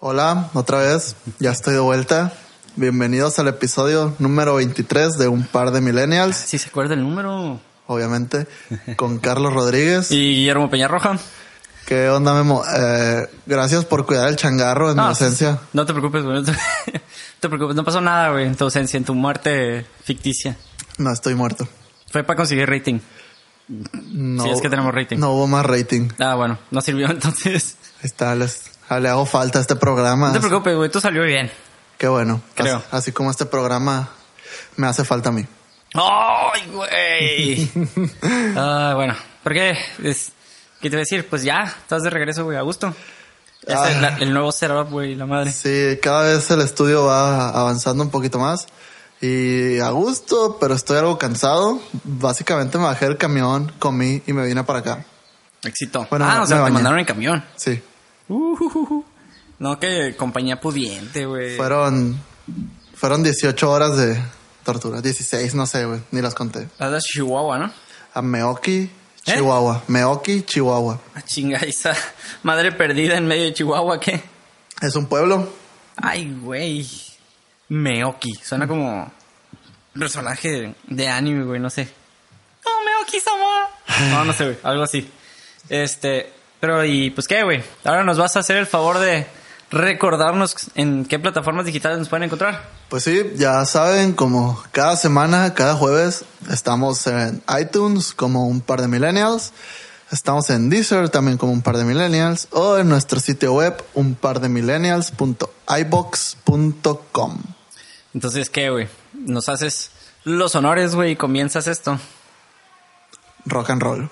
Hola, otra vez, ya estoy de vuelta. Bienvenidos al episodio número 23 de Un par de millennials, Si se acuerda el número. obviamente, con Carlos Rodríguez. Y Guillermo Peñarroja. ¿Qué onda, Memo? Eh, gracias por cuidar el changarro en mi ausencia. No te preocupes, güey. No te, preocupes. No pasó nada, güey, en tu ausencia, en tu muerte ficticia. No estoy muerto. Fue para conseguir rating. No, Sí, es que tenemos rating. No hubo más rating. Ah, bueno, no sirvió entonces. Ahí está, les, le hago falta a este programa. No te preocupes, güey. Tú salió bien. Qué bueno. Creo. Así, así como este programa me hace falta a mí. ¡Ay, güey! ah, bueno. ¿Por qué? Es, ¿Qué te voy a decir? Pues ya, estás de regreso, güey, a gusto. Ah. el, la- el nuevo setup, güey, la madre. Sí, cada vez el estudio va avanzando un poquito más. Y a gusto, pero estoy algo cansado. Básicamente me bajé del camión, comí y me vine para acá. Éxito. Bueno, ah, me- o sea, me te mandaron en camión. Sí. Uh, no, que compañía pudiente, güey. Fueron, fueron 18 horas de tortura. 16, no sé, güey. Ni las conté. Las de Chihuahua, ¿no? A Meoki, ¿Eh? Chihuahua. Meoki, Chihuahua. Ah, chinga, esa madre perdida en medio de Chihuahua, ¿qué? Es un pueblo. Ay, güey. Meoki. Suena como personaje de, anime, güey, no sé. Oh, Meoki sama. No, no sé, güey. Algo así. Este, pero y pues qué, güey. Ahora nos vas a hacer el favor de recordarnos en qué plataformas digitales nos pueden encontrar. Pues sí, ya saben, como cada semana, cada jueves, estamos en iTunes como un par de millennials. Estamos en Deezer también como un par de millennials. O en nuestro sitio web, un par de millennials.ibox.com. Entonces, ¿qué, güey? Nos haces los honores, güey, y comienzas esto. Rock and roll.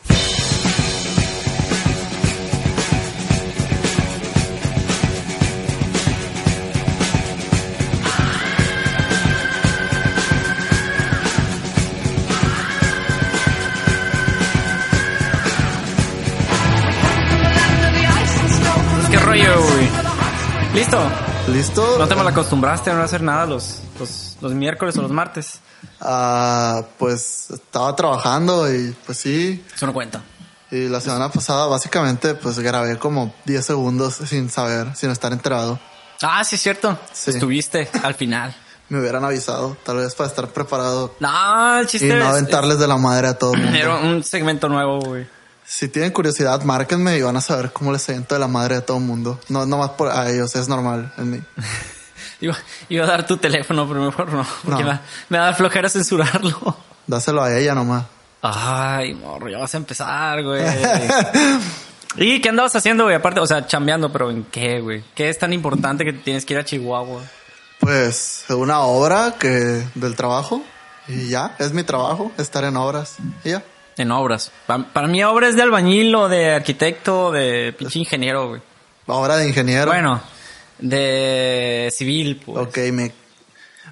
¿Listo? ¿No te mal acostumbraste a no hacer nada los, los, los miércoles o los martes? Ah, pues estaba trabajando y pues sí. Eso no cuenta. Y la semana pasada básicamente pues grabé como 10 segundos sin saber, sin estar enterado. Ah, sí, es cierto. Sí. Estuviste al final. Me hubieran avisado, tal vez para estar preparado No, el y chiste no es- aventarles de la madre a todo el es- mundo. Era un segmento nuevo, güey. Si tienen curiosidad, márquenme y van a saber cómo les siento de la madre a todo el mundo. No, no más por a ellos, es normal en mí. Iba, iba a dar tu teléfono, pero mejor no. Porque No. Me, me da flojera censurarlo. Dáselo a ella nomás. Ay, morro, ya vas a empezar, güey. ¿Y qué andabas haciendo, güey? Aparte, o sea, chambeando, pero ¿en qué, güey? ¿Qué es tan importante que tienes que ir a Chihuahua? Pues una obra que del trabajo y ya, es mi trabajo, estar en obras y ya. En obras. Pa- Para, mí, obra es de albañil o de arquitecto, de pinche ingeniero, güey. Obra de ingeniero. Bueno, de civil, pues. Ok, me,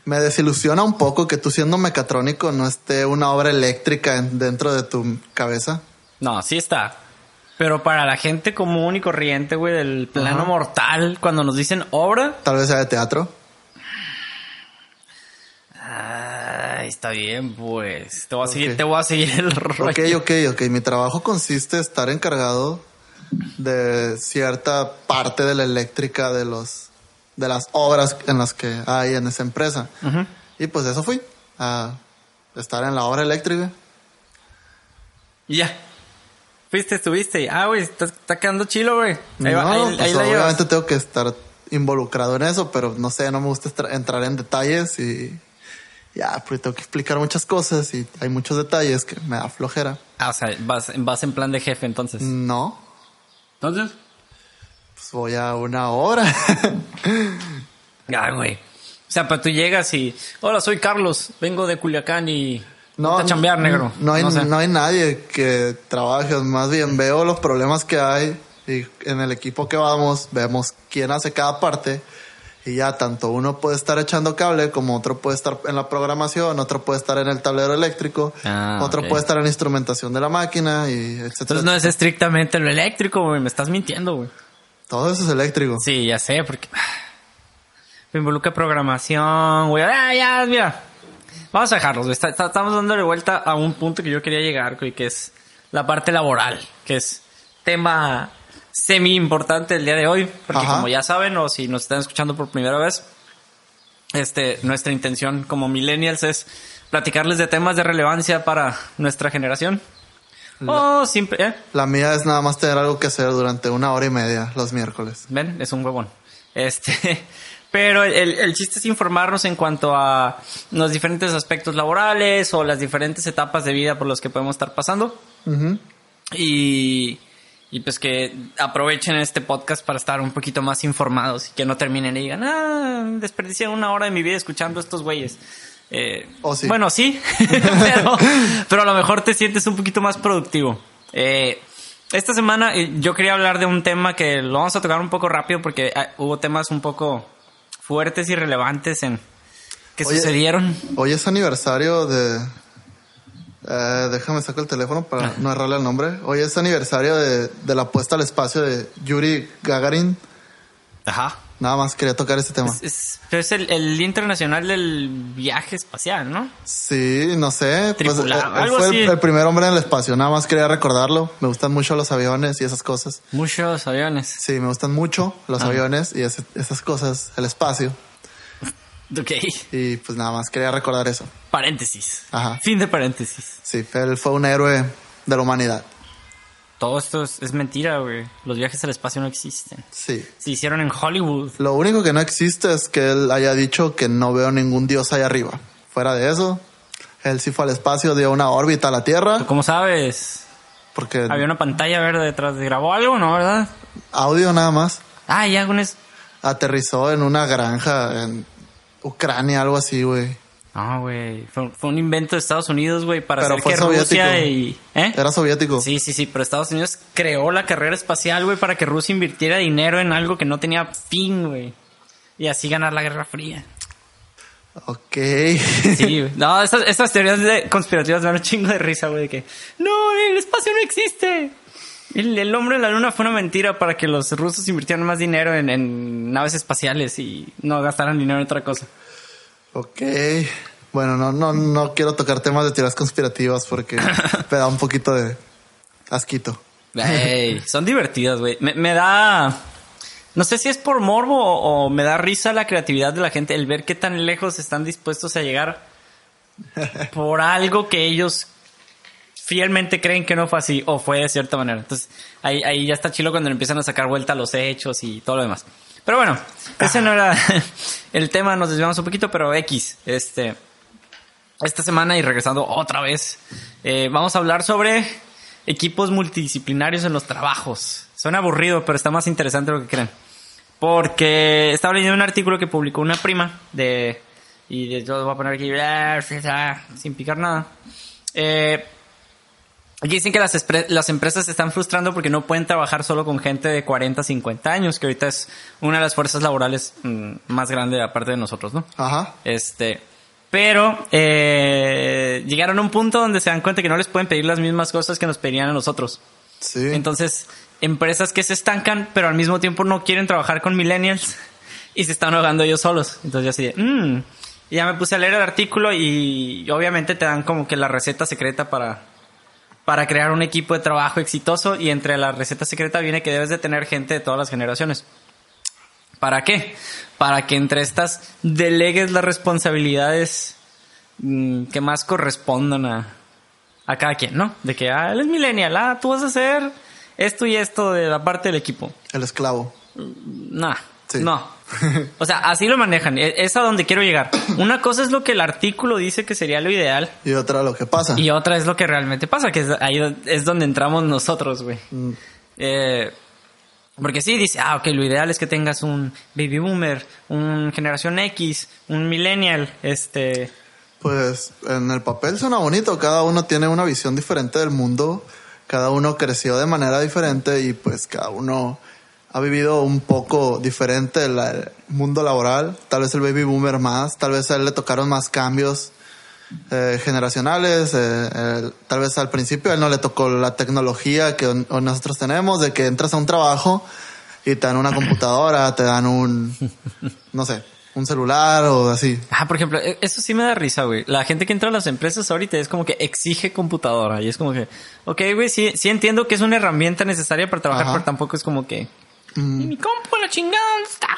me desilusiona un poco que tú siendo mecatrónico no esté una obra eléctrica en- dentro de tu cabeza. No, sí está. Pero para la gente común y corriente, güey, del plano mortal, cuando nos dicen obra, Tal vez sea de teatro. ay, está bien, pues. Te voy a seguir, te voy a seguir el rollo. Ok, ok, ok. Mi trabajo consiste en estar encargado de cierta parte de la eléctrica de los de las obras en las que hay en esa empresa. Y pues eso fui a estar en la obra eléctrica. Y ya. Fuiste, estuviste. Ah, güey, está, está quedando chilo, güey. Ahí, no, ahí, pues ahí obviamente tengo que estar involucrado en eso, pero no sé, no me gusta entrar en detalles y ya, pues tengo que explicar muchas cosas y hay muchos detalles que me da flojera. Ah, o sea, vas, vas en plan de jefe, entonces. No, Entonces. pues voy a una hora. Ah, güey. O sea, pero tú llegas y... Hola, soy Carlos. Vengo de Culiacán y... No, a chambear, negro. No hay, sé. no hay nadie que trabaje, más bien veo los problemas que hay y en el equipo que vamos vemos quién hace cada parte y ya tanto uno puede estar echando cable como otro puede estar en la programación, otro puede estar en el tablero eléctrico, Ah, otro puede estar en la instrumentación de la máquina y etcétera. Entonces no es estrictamente lo eléctrico, güey. Me estás mintiendo, güey. Todo eso es eléctrico. Sí, ya sé, porque... Me involucra programación, güey. Ah, ya, mira. Vamos a dejarlos, güey. Está- está- estamos dándole vuelta a un punto que yo quería llegar, güey, que es la parte laboral, que es tema semi importante el día de hoy, porque Ajá. como ya saben, o si nos están escuchando por primera vez, este, nuestra intención como millennials es platicarles de temas de relevancia para nuestra generación. O simple, ¿eh? La mía es nada más tener algo que hacer durante una hora y media los miércoles. Ven, es un huevón. Este, pero el, el chiste es informarnos en cuanto a los diferentes aspectos laborales o las diferentes etapas de vida por los que podemos estar pasando. Ujú. Y, y pues que aprovechen este podcast para estar un poquito más informados y que no terminen y digan, ah, desperdicié una hora de mi vida escuchando a estos güeyes. Eh, O sí. Bueno, sí, pero, pero a lo mejor te sientes un poquito más productivo. Eh, esta semana eh, yo quería hablar de un tema que lo vamos a tocar un poco rápido porque ah, hubo temas un poco fuertes y relevantes en que Oye. sucedieron. Hoy es aniversario de... eh, déjame sacar el teléfono para no errarle el nombre. Hoy es aniversario de, de la puesta al espacio de Yuri Gagarin. Ajá. Nada más quería tocar este tema. Es, pero es el, Internacional del Viaje Espacial, ¿no? Sí, no sé. Pues, eh, él fue el, el primer hombre en el espacio. Nada más quería recordarlo. Me gustan mucho los aviones y esas cosas. Muchos aviones. Sí, me gustan mucho los aviones y esas cosas, el espacio. Ok. Y pues nada más quería recordar eso. Paréntesis. Ajá. Fin de paréntesis. Sí, él fue un héroe de la humanidad. Todo esto es, es mentira, güey. Los viajes al espacio no existen. Sí. Se hicieron en Hollywood. Lo único que no existe es que él haya dicho que no veo ningún dios allá arriba. Fuera de eso, él sí fue al espacio, dio una órbita a la Tierra, ¿Cómo sabes? porque Había una pantalla verde detrás de... ¿Grabó algo, no, verdad? audio nada más, Ah, ya con eso. aterrizó en una granja en Ucrania, algo así, güey. No, güey. Fue, fue un invento de Estados Unidos, güey, para Pero hacer fue que soviético. Rusia y... ¿Eh? Era soviético. Sí, sí, sí, pero Estados Unidos creó la carrera espacial, güey, para que Rusia invirtiera dinero en algo que no tenía fin, güey. Y así ganar la Guerra Fría. Ok. Sí, güey. No, esas, esas teorías de conspirativas me dan un chingo de risa, güey, de que no, el espacio no existe. El, el hombre en la luna fue una mentira para que los rusos invirtieran más dinero en, en naves espaciales y no gastaran dinero en otra cosa. ok. Bueno, no, no, no quiero tocar temas de teorías conspirativas porque me da un poquito de asquito. Son divertidas, güey. Me, me da... No sé si es por morbo o, o me da risa la creatividad de la gente, el ver qué tan lejos están dispuestos a llegar por algo que ellos fielmente creen que no fue así o fue de cierta manera. Entonces ahí, ahí ya está chilo cuando le empiezan a sacar vuelta los hechos y todo lo demás. Pero bueno, ese no era el tema, nos desviamos un poquito, pero X, este, esta semana y regresando otra vez, eh, vamos a hablar sobre equipos multidisciplinarios en los trabajos. Suena aburrido, pero está más interesante de lo que creen. Porque estaba leyendo un artículo que publicó una prima de... Y de, yo lo voy a poner aquí sin picar nada. Eh, dicen que las, las empresas se están frustrando porque no pueden trabajar solo con gente de 40, 50 años, que ahorita es una de las fuerzas laborales mm, más grande aparte de nosotros, ¿no? Ajá. Este, pero eh, llegaron a un punto donde se dan cuenta que no les pueden pedir las mismas cosas que nos pedían a nosotros. Sí. Entonces, empresas que se estancan, pero al mismo tiempo no quieren trabajar con millennials y se están ahogando ellos solos. Entonces yo así de, "Mm". Y ya me puse a leer el artículo y obviamente te dan como que la receta secreta para, para crear un equipo de trabajo exitoso y entre la receta secreta viene que debes de tener gente de todas las generaciones. ¿Para qué? Para que entre estas delegues las responsabilidades mm, que más correspondan a, a cada quien, ¿no? De que, ah, él es millennial, ah, tú vas a hacer esto y esto de la parte del equipo. El esclavo. Nah, Sí. no. O sea, así lo manejan. E- Es a donde quiero llegar. Una cosa es lo que el artículo dice que sería lo ideal Y otra lo que pasa. y otra es lo que realmente pasa, que es ahí es donde entramos nosotros, güey. Mm. Eh, porque sí, dice, ah, ok, lo ideal es que tengas un baby boomer, un generación X, un millennial, este... Pues en el papel suena bonito, cada uno tiene una visión diferente del mundo, cada uno creció de manera diferente y pues cada uno ha vivido un poco diferente el, el mundo laboral, tal vez el baby boomer más, tal vez a él le tocaron más cambios eh, generacionales, eh, tal vez al principio a él no le tocó la tecnología que on- nosotros tenemos, de que entras a un trabajo y te dan una computadora, te dan un, no sé, un celular o así. Ah, por ejemplo, e- eso sí me da risa, güey. La gente que entra a las empresas ahorita es como que exige computadora. Y es como que, ok, güey, sí, sí entiendo que es una herramienta necesaria para trabajar, Ajá. pero tampoco es como que... Mm. ¿Y mi compu, la chingada, dónde está?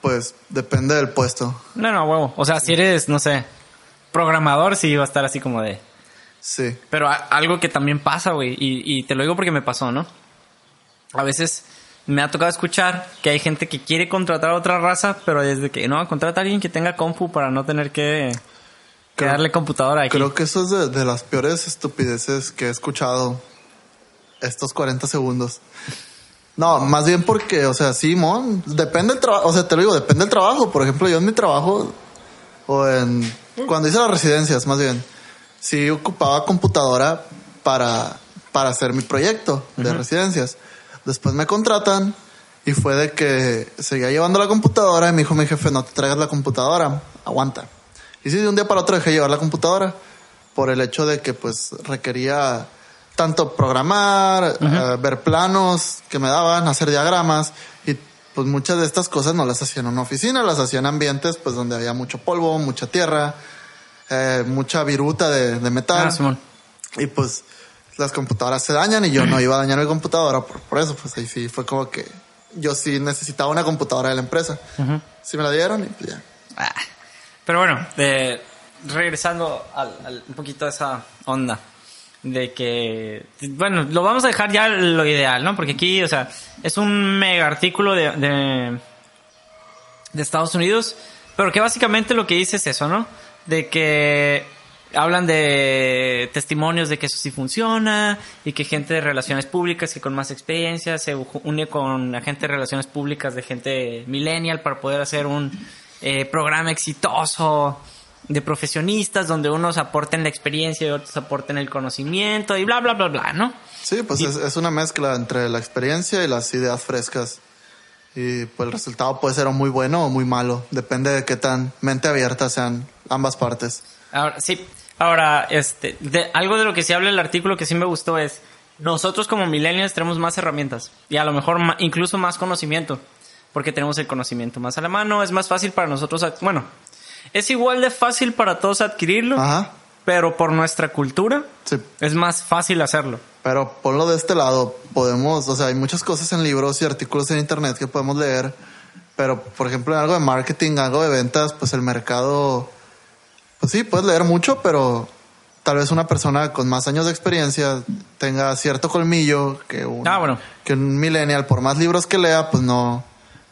Pues depende del puesto. No, no, huevo. O sea, si eres, no sé, programador, sí va a estar así como de... Sí. Pero algo que también pasa, güey, y, y te lo digo porque me pasó, ¿no? A veces me ha tocado escuchar que hay gente que quiere contratar a otra raza, pero desde que no, contrata a alguien que tenga compu para no tener que, que Creo- darle computadora aquí. Creo que eso es de, de las peores estupideces que he escuchado estos 40 segundos. No, más bien porque, o sea, Simón, depende del trabajo, o sea, te lo digo, depende del trabajo. Por ejemplo, yo en mi trabajo, o en, cuando hice las residencias, más bien, sí ocupaba computadora para, para hacer mi proyecto de residencias. Después me contratan y fue de que seguía llevando la computadora y me dijo mi jefe, no te traigas la computadora, aguanta. Y sí, de un día para otro dejé llevar la computadora por el hecho de que pues requería tanto programar, eh, ver planos que me daban, hacer diagramas y pues muchas de estas cosas no las hacía en una oficina, las hacía en ambientes pues donde había mucho polvo, mucha tierra, eh, mucha viruta de, de metal Ah, y pues las computadoras se dañan y yo no iba a dañar mi computadora por, por eso pues ahí sí fue como que yo sí necesitaba una computadora de la empresa. Sí me la dieron y pues ya. Ah. Pero bueno, regresando al, al- un poquito a esa onda de que, bueno, lo vamos a dejar ya lo ideal, ¿no? Porque aquí, o sea, es un mega artículo de, de, Estados Unidos, pero que básicamente lo que dice es eso, ¿no? De que hablan de testimonios de que eso sí funciona y que gente de relaciones públicas que con más experiencia se une con la gente de relaciones públicas de gente millennial para poder hacer un eh, programa exitoso de profesionistas donde unos aporten la experiencia y otros aporten el conocimiento y bla bla bla bla, ¿no? Sí, pues es, es una mezcla entre la experiencia y las ideas frescas. Y pues el resultado puede ser muy bueno o muy malo. Depende de qué tan mente abierta sean ambas partes. Ahora, sí. Ahora, este, de, algo de lo que se habla el artículo que sí me gustó es, nosotros como millennials tenemos más herramientas y a lo mejor incluso más conocimiento, porque tenemos el conocimiento más a la mano, es más fácil para nosotros, bueno, es igual de fácil para todos adquirirlo, Ajá. pero por nuestra cultura Sí. es más fácil hacerlo. Pero ponlo de este lado, podemos, o sea, hay muchas cosas en libros y artículos en internet que podemos leer, pero por ejemplo en algo de marketing, algo de ventas, pues el mercado, pues sí, puedes leer mucho, pero tal vez una persona con más años de experiencia tenga cierto colmillo que un, Ah, bueno. que un millennial, por más libros que lea, pues no,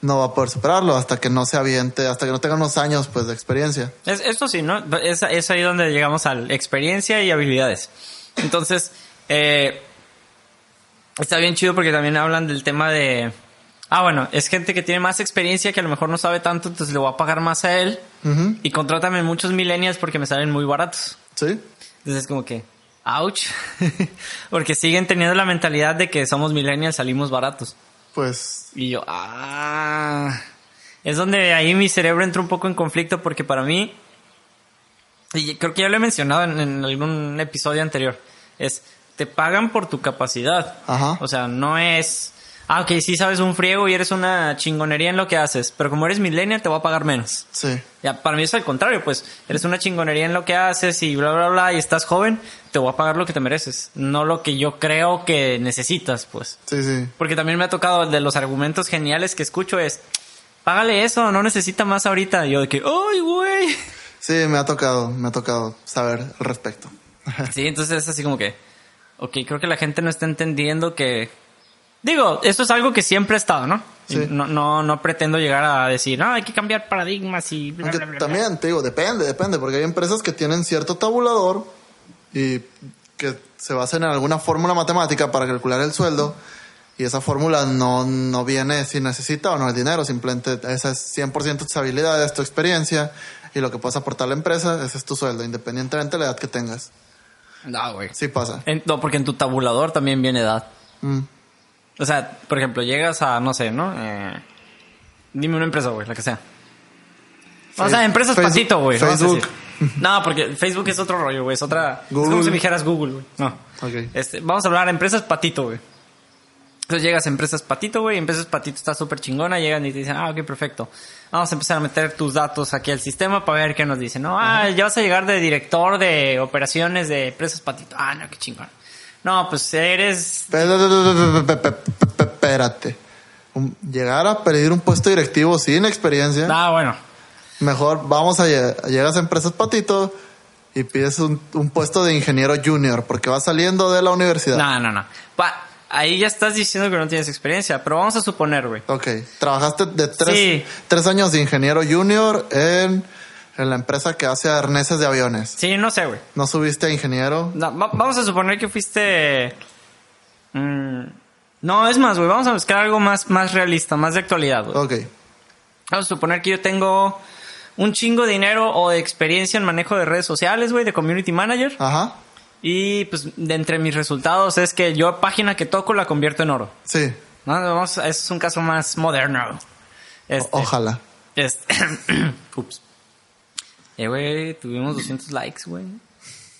no va a poder superarlo hasta que no se aviente, hasta que no tenga unos años pues de experiencia. Es, esto sí, ¿no? Es, es ahí donde llegamos a la experiencia y habilidades. Entonces, eh, está bien chido porque también hablan del tema de... Ah, bueno, es gente que tiene más experiencia que a lo mejor no sabe tanto, entonces le voy a pagar más a él y contrátame muchos millennials porque me salen muy baratos. Sí. Entonces es como que, ouch, porque siguen teniendo la mentalidad de que somos millennials, salimos baratos. Pues Y yo, ah. Es donde ahí mi cerebro entra un poco en conflicto porque para mí, y creo que ya lo he mencionado en, en algún episodio anterior, es, te pagan por tu capacidad. Ajá. O sea, no es, ah, ok, sí sabes un friego y eres una chingonería en lo que haces, pero como eres millennial te voy a pagar menos. sí. Ya, para mí es al contrario, pues eres una chingonería en lo que haces y bla, bla, bla, y estás joven, te voy a pagar lo que te mereces, no lo que yo creo que necesitas, pues. Sí, sí. Porque también me ha tocado de los argumentos geniales que escucho es, págale eso, no necesita más ahorita. Y yo de que, ¡ay, güey! Sí, me ha tocado, me ha tocado saber al respecto. Sí, entonces es así como que, ok, creo que la gente no está entendiendo que... Digo, esto es algo que siempre ha estado, ¿no? Sí. No, no, no pretendo llegar a decir, no, hay que cambiar paradigmas y... bla, Aunque bla, bla, bla". también, te digo, depende, depende, porque hay empresas que tienen cierto tabulador y que se basan en alguna fórmula matemática para calcular el sueldo y esa fórmula no, no viene si necesita o no el dinero, simplemente esa es 100% tus habilidades, tu experiencia y lo que puedes aportar a la empresa, ese es tu sueldo, independientemente de la edad que tengas. No, güey. Sí pasa. En- no, porque en tu tabulador también viene edad. Mm. O sea, por ejemplo, llegas a, no sé, ¿no? Eh, dime una empresa, güey, la que sea. O sea, empresas Facebook- patito, güey. Facebook. No, porque Facebook es otro rollo, güey. Es otra... Es Google. como si me dijeras Google, güey. No. Ok. Este, vamos a hablar de empresas patito, güey. Entonces llegas a Empresas Patito, güey, Empresas Patito está súper chingona, llegan y te dicen, ah, ok, perfecto. Vamos a empezar a meter tus datos aquí al sistema para ver qué nos dicen. No, ah, ya vas a llegar de director de operaciones de Empresas Patito. Ah, no, qué chingón. No, pues eres... Espérate. Llegar a pedir un puesto directivo sin experiencia. Ah, bueno. Mejor vamos a lle- llegas a empresas patito y pides un, un puesto de ingeniero junior porque vas saliendo de la universidad. No, no, no. Pa- ahí ya estás diciendo que no tienes experiencia, pero vamos a suponer, güey. Ok, trabajaste de tres, Sí. tres años de ingeniero junior en, en la empresa que hace arneses de aviones. Sí, no sé, güey. No subiste a ingeniero. No, va- vamos a suponer que fuiste... mm, no, es más, güey. Vamos a buscar algo más, más realista, más de actualidad, güey. Ok, Vamos a suponer que yo tengo un chingo de dinero o de experiencia en manejo de redes sociales, güey, de community manager. ajá, Y pues de entre mis resultados es que yo página que toco la convierto en oro. sí, ¿no? Vamos, ese es un caso más moderno. Este, ojalá. Este. Ups. Eh, güey, tuvimos 200 likes, güey.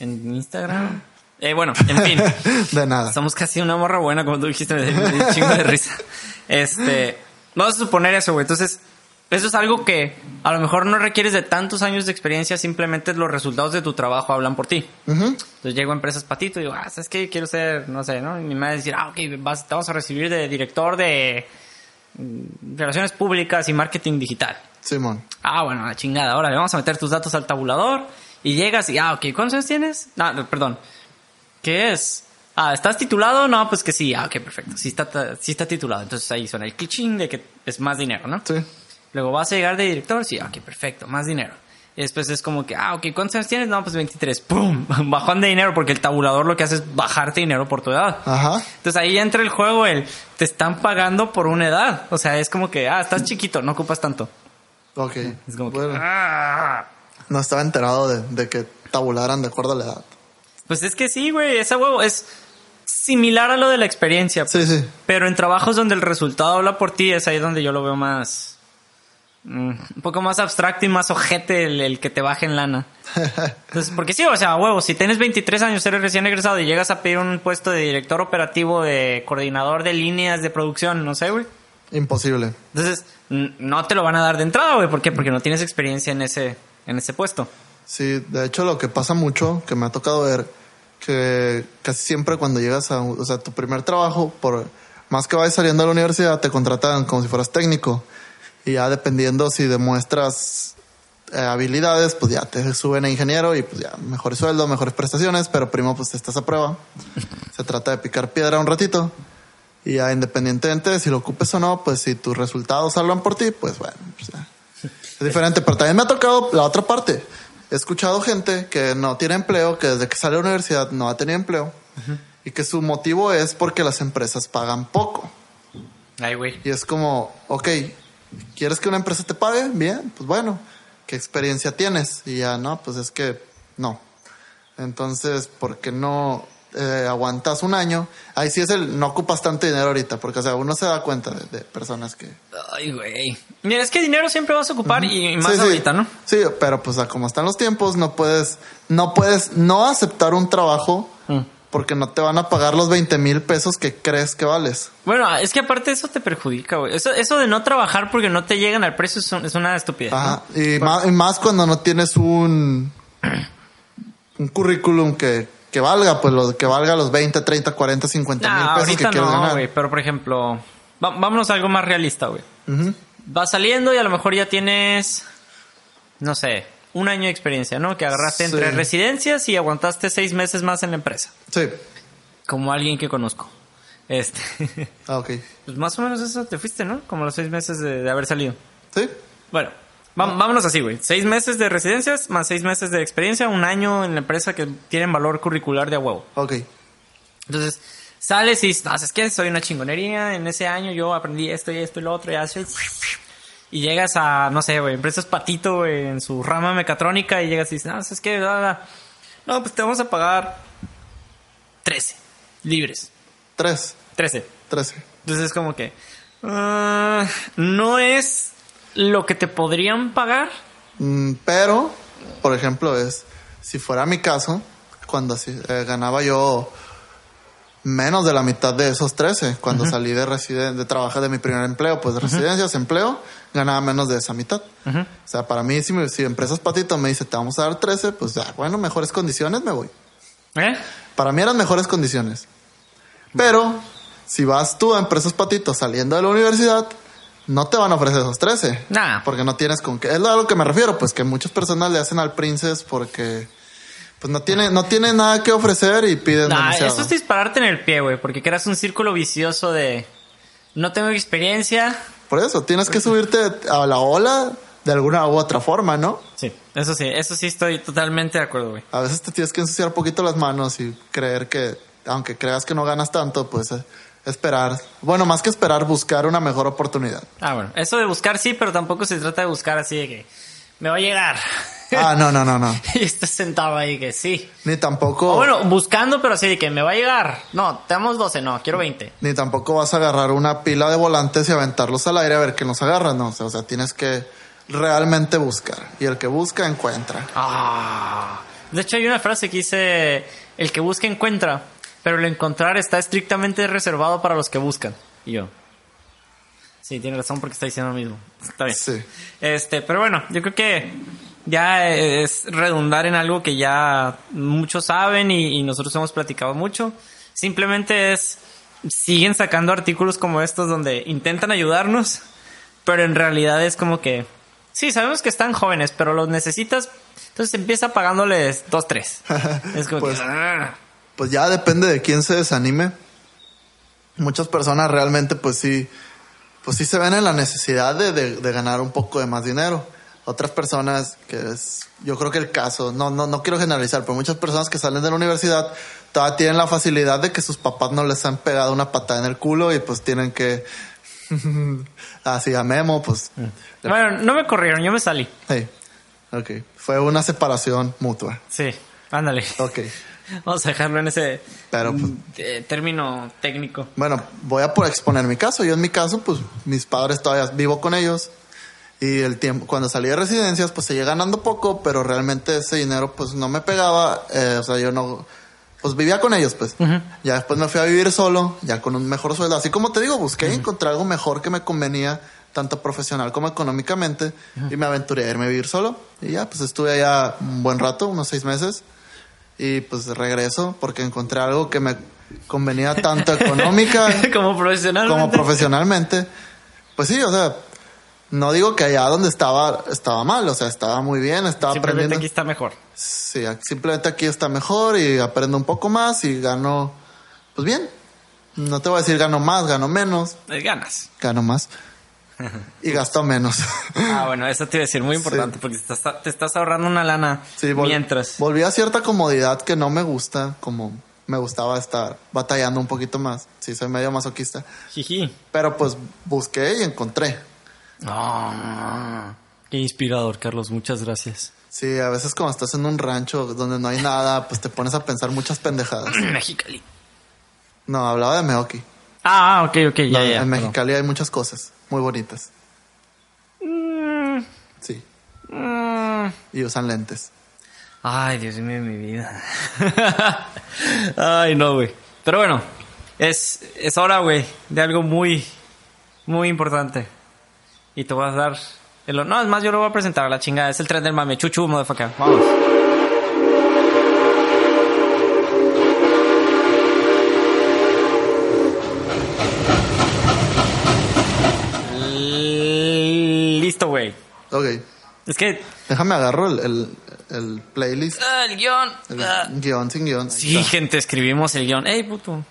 En Instagram. Eh, bueno, en fin. De nada. Somos casi una morra buena, como tú dijiste, un chingo de risa. Este, vamos a suponer eso, güey. Entonces, eso es algo que a lo mejor no requieres de tantos años de experiencia, simplemente los resultados de tu trabajo hablan por ti. Entonces llego a empresas patito y digo, ah, ¿sabes qué? Quiero ser, no sé, ¿no? Y mi madre decir, ah, ok, vas, te vamos a recibir de director de relaciones públicas y marketing digital. Simón. Ah, bueno, la chingada. Ahora le vamos a meter tus datos al tabulador y llegas y, ah, ok, ¿cuántos años tienes? No, no, perdón. ¿Qué es? Ah, ¿estás titulado? No, pues que sí. Ah, ok, perfecto. Sí está, sí está titulado. Entonces ahí suena el clichín de que es más dinero, ¿no? Sí. Luego vas a llegar de director, sí, ok, perfecto, más dinero. Y después es como que, ah, ok, ¿cuántos años tienes? No, pues 23. ¡Pum! Bajón de dinero porque el tabulador lo que hace es bajarte dinero por tu edad. Ajá. Entonces ahí entra el juego, el te están pagando por una edad. O sea, es como que, ah, estás chiquito, no ocupas tanto. Ok. Es como que, ah. no estaba enterado de, de que tabularan de acuerdo a la edad. Pues es que sí, güey, ese huevo es similar a lo de la experiencia. Sí, sí. Pero en trabajos donde el resultado habla por ti, es ahí donde yo lo veo más. Mm, un poco más abstracto y más ojete el, el que te baje en lana. Entonces, porque sí, o sea, huevo, si tienes 23 años, eres recién egresado y llegas a pedir un puesto de director operativo, de coordinador de líneas de producción, no sé, güey. Imposible. Entonces, no te lo van a dar de entrada, güey. ¿Por qué? Porque no tienes experiencia en ese, en ese puesto. Sí, de hecho lo que pasa mucho, que me ha tocado ver, que casi siempre cuando llegas a, o sea, tu primer trabajo, por más que vayas saliendo de la universidad, te contratan como si fueras técnico. Y ya dependiendo si demuestras eh, habilidades, pues ya te suben a ingeniero y pues ya mejores sueldo, mejores prestaciones, pero primero pues estás a prueba. Se trata de picar piedra un ratito. Y ya independientemente de si lo ocupes o no, pues si tus resultados hablan por ti, pues bueno, pues ya. Es diferente, pero también me ha tocado la otra parte. He escuchado gente que no tiene empleo, que desde que sale de la universidad no ha tenido empleo y que su motivo es porque las empresas pagan poco. Ay, güey. Y es como, ok, ¿quieres que una empresa te pague? Bien, pues bueno, ¿qué experiencia tienes? Y ya, no, pues es que no. Entonces, ¿por qué no eh, aguantas un año? Ahí sí es el, no ocupas tanto dinero ahorita, porque o sea, uno se da cuenta de, de personas que... Ay, güey. Mira, es que dinero siempre vas a ocupar y, y más Sí, sí. ahorita, ¿no? Sí, pero pues a como están los tiempos, no puedes, no puedes no aceptar un trabajo Mm. Porque no te van a pagar los 20 mil pesos que crees que vales. Bueno, es que aparte eso te perjudica, güey. Eso, eso de no trabajar porque no te llegan al precio es, un- es una estupidez. ¿no? Ajá. Y, más, y más cuando no tienes un, un currículum que, que valga, pues lo que valga los 20, 30, 40, 50 mil pesos que quieres no, ganar. güey. Pero por ejemplo, va- vámonos a algo más realista, güey. Ujú. Vas saliendo y a lo mejor ya tienes, no sé, un año de experiencia, ¿no? Que agarraste Sí. entre residencias y aguantaste seis meses más en la empresa. Sí. Como alguien que conozco. Este, Ah, ok. pues más o menos eso te fuiste, ¿no? Como los seis meses de, de haber salido. Sí. Bueno, va- vámonos así, güey. Seis meses de residencias más seis meses de experiencia, un año en la empresa que tienen valor curricular de a huevo. Ok. Entonces, sales y dices, no, ¿sabes qué? Soy una chingonería. En ese año yo aprendí esto y esto y lo otro y así. Y llegas a, no sé, güey, empresas Patito, güey, en su rama mecatrónica y llegas y dices, no. Bla, bla. No, pues te vamos a pagar 13 libres. Tres. 13. Trece. Entonces es como que ah, no es lo que te podrían pagar. Mm, pero, por ejemplo, es, si fuera mi caso, cuando eh, ganaba yo menos de la mitad de esos 13. Cuando salí de de trabajar de mi primer empleo, pues de residencias, empleo, ganaba menos de esa mitad. O sea, para mí, si, me- si Empresas Patito me dice, te vamos a dar 13, pues ya, bueno, mejores condiciones, me voy. ¿Eh? Para mí eran mejores condiciones. Pero, si vas tú a Empresas Patito saliendo de la universidad, no te van a ofrecer esos 13. Nah. Porque no tienes con qué. Es a lo que me refiero, pues que muchas personas le hacen al Princess porque pues no tiene, no tiene nada que ofrecer y piden Nah, demasiado. eso es dispararte en el pie, güey, porque creas un círculo vicioso de no tengo experiencia. Por eso, tienes que subirte a la ola de alguna u otra forma, ¿no? Sí, eso sí, eso sí estoy totalmente de acuerdo, güey. A veces te tienes que ensuciar un poquito las manos y creer que, aunque creas que no ganas tanto, pues eh, esperar. Bueno, más que esperar, buscar una mejor oportunidad. Ah, bueno, eso de buscar sí, pero tampoco se trata de buscar así de que me va a llegar. Ah, no, no, no, no. y estás sentado ahí que sí. Ni tampoco, O bueno, buscando, pero así de que me va a llegar. No, tenemos 12, no, quiero 20. ni tampoco vas a agarrar una pila de volantes y aventarlos al aire a ver que nos agarran, no. O sea, o sea, tienes que realmente buscar. Y el que busca, encuentra. Ah. De hecho, hay una frase que dice: El que busca encuentra, pero el encontrar está estrictamente reservado para los que buscan. Y yo. Sí, tiene razón porque está diciendo lo mismo. Está bien. Sí. Este, pero bueno, yo creo que ya es redundar en algo que ya muchos saben y, y nosotros hemos platicado mucho. Simplemente es, siguen sacando artículos como estos donde intentan ayudarnos, pero en realidad es como que, sí, sabemos que están jóvenes, pero los necesitas, entonces empieza pagándoles dos, tres. Es como Pues, que, ah. Pues ya depende de quién se desanime. Muchas personas realmente, pues sí, pues sí se ven en la necesidad de, de- de ganar un poco de más dinero. Otras personas, que es, yo creo que el caso, no, no, no quiero generalizar, pero muchas personas que salen de la universidad todavía tienen la facilidad de que sus papás no les han pegado una patada en el culo y pues tienen que, así a Memo, pues, Bueno, no me corrieron, yo me salí. hey, ok, fue una separación mutua, Sí, ándale. ok. Vamos a dejarlo en ese Pero, pues, eh, término técnico. Bueno, voy a por exponer mi caso. Yo en mi caso, pues mis padres todavía vivo con ellos. Y el tiempo, cuando salí de residencias, pues seguía ganando poco, pero realmente ese dinero pues no me pegaba. eh, o sea, yo no, pues vivía con ellos, pues. Ya después me fui a vivir solo, ya con un mejor sueldo. Así como te digo, busqué y encontré algo mejor que me convenía, tanto profesional como económicamente. Y me aventuré a irme a vivir solo. Y ya, pues estuve allá un buen rato, unos seis meses. Y pues regreso porque encontré algo que me convenía tanto económica como profesional. como profesionalmente. Pues sí, o sea, no digo que allá donde estaba estaba mal, o sea, estaba muy bien, estaba Simplemente aprendiendo. aquí está mejor. Sí, simplemente aquí está mejor y aprendo un poco más y gano, pues bien. No te voy a decir gano más, gano menos, Eh, Ganas. gano más y gasto menos. Ah, bueno, eso te iba a decir, muy importante, porque te estás, te estás ahorrando una lana Sí, vol- mientras. volví a cierta comodidad que no me gusta, como me gustaba estar batallando un poquito más. Sí, soy medio masoquista. Jiji. Pero pues busqué y encontré. Ah, qué inspirador, Carlos, muchas gracias. Sí, a veces cuando estás en un rancho donde no hay nada, pues te pones a pensar muchas pendejadas. Mexicali. No, hablaba de Meoki. Ah, ok, ok, ya, No, ya. en perdón. Mexicali hay muchas cosas muy bonitas. Mm, Sí, mm. y usan lentes. Ay, Dios mío, mi vida. Ay, no, güey. Pero bueno, es, es hora, güey, de algo muy, muy importante. Y te voy a dar... el- no, es más, yo lo voy a presentar a la chingada. Es el tren del mame. Chuchu, motherfucker. Vamos. Listo, güey. Ok, Es que... déjame agarro el, el, el playlist, ah, el guion. el ah. guion sin guion. Sí, está. gente, escribimos el guion. ¡Ey, puto!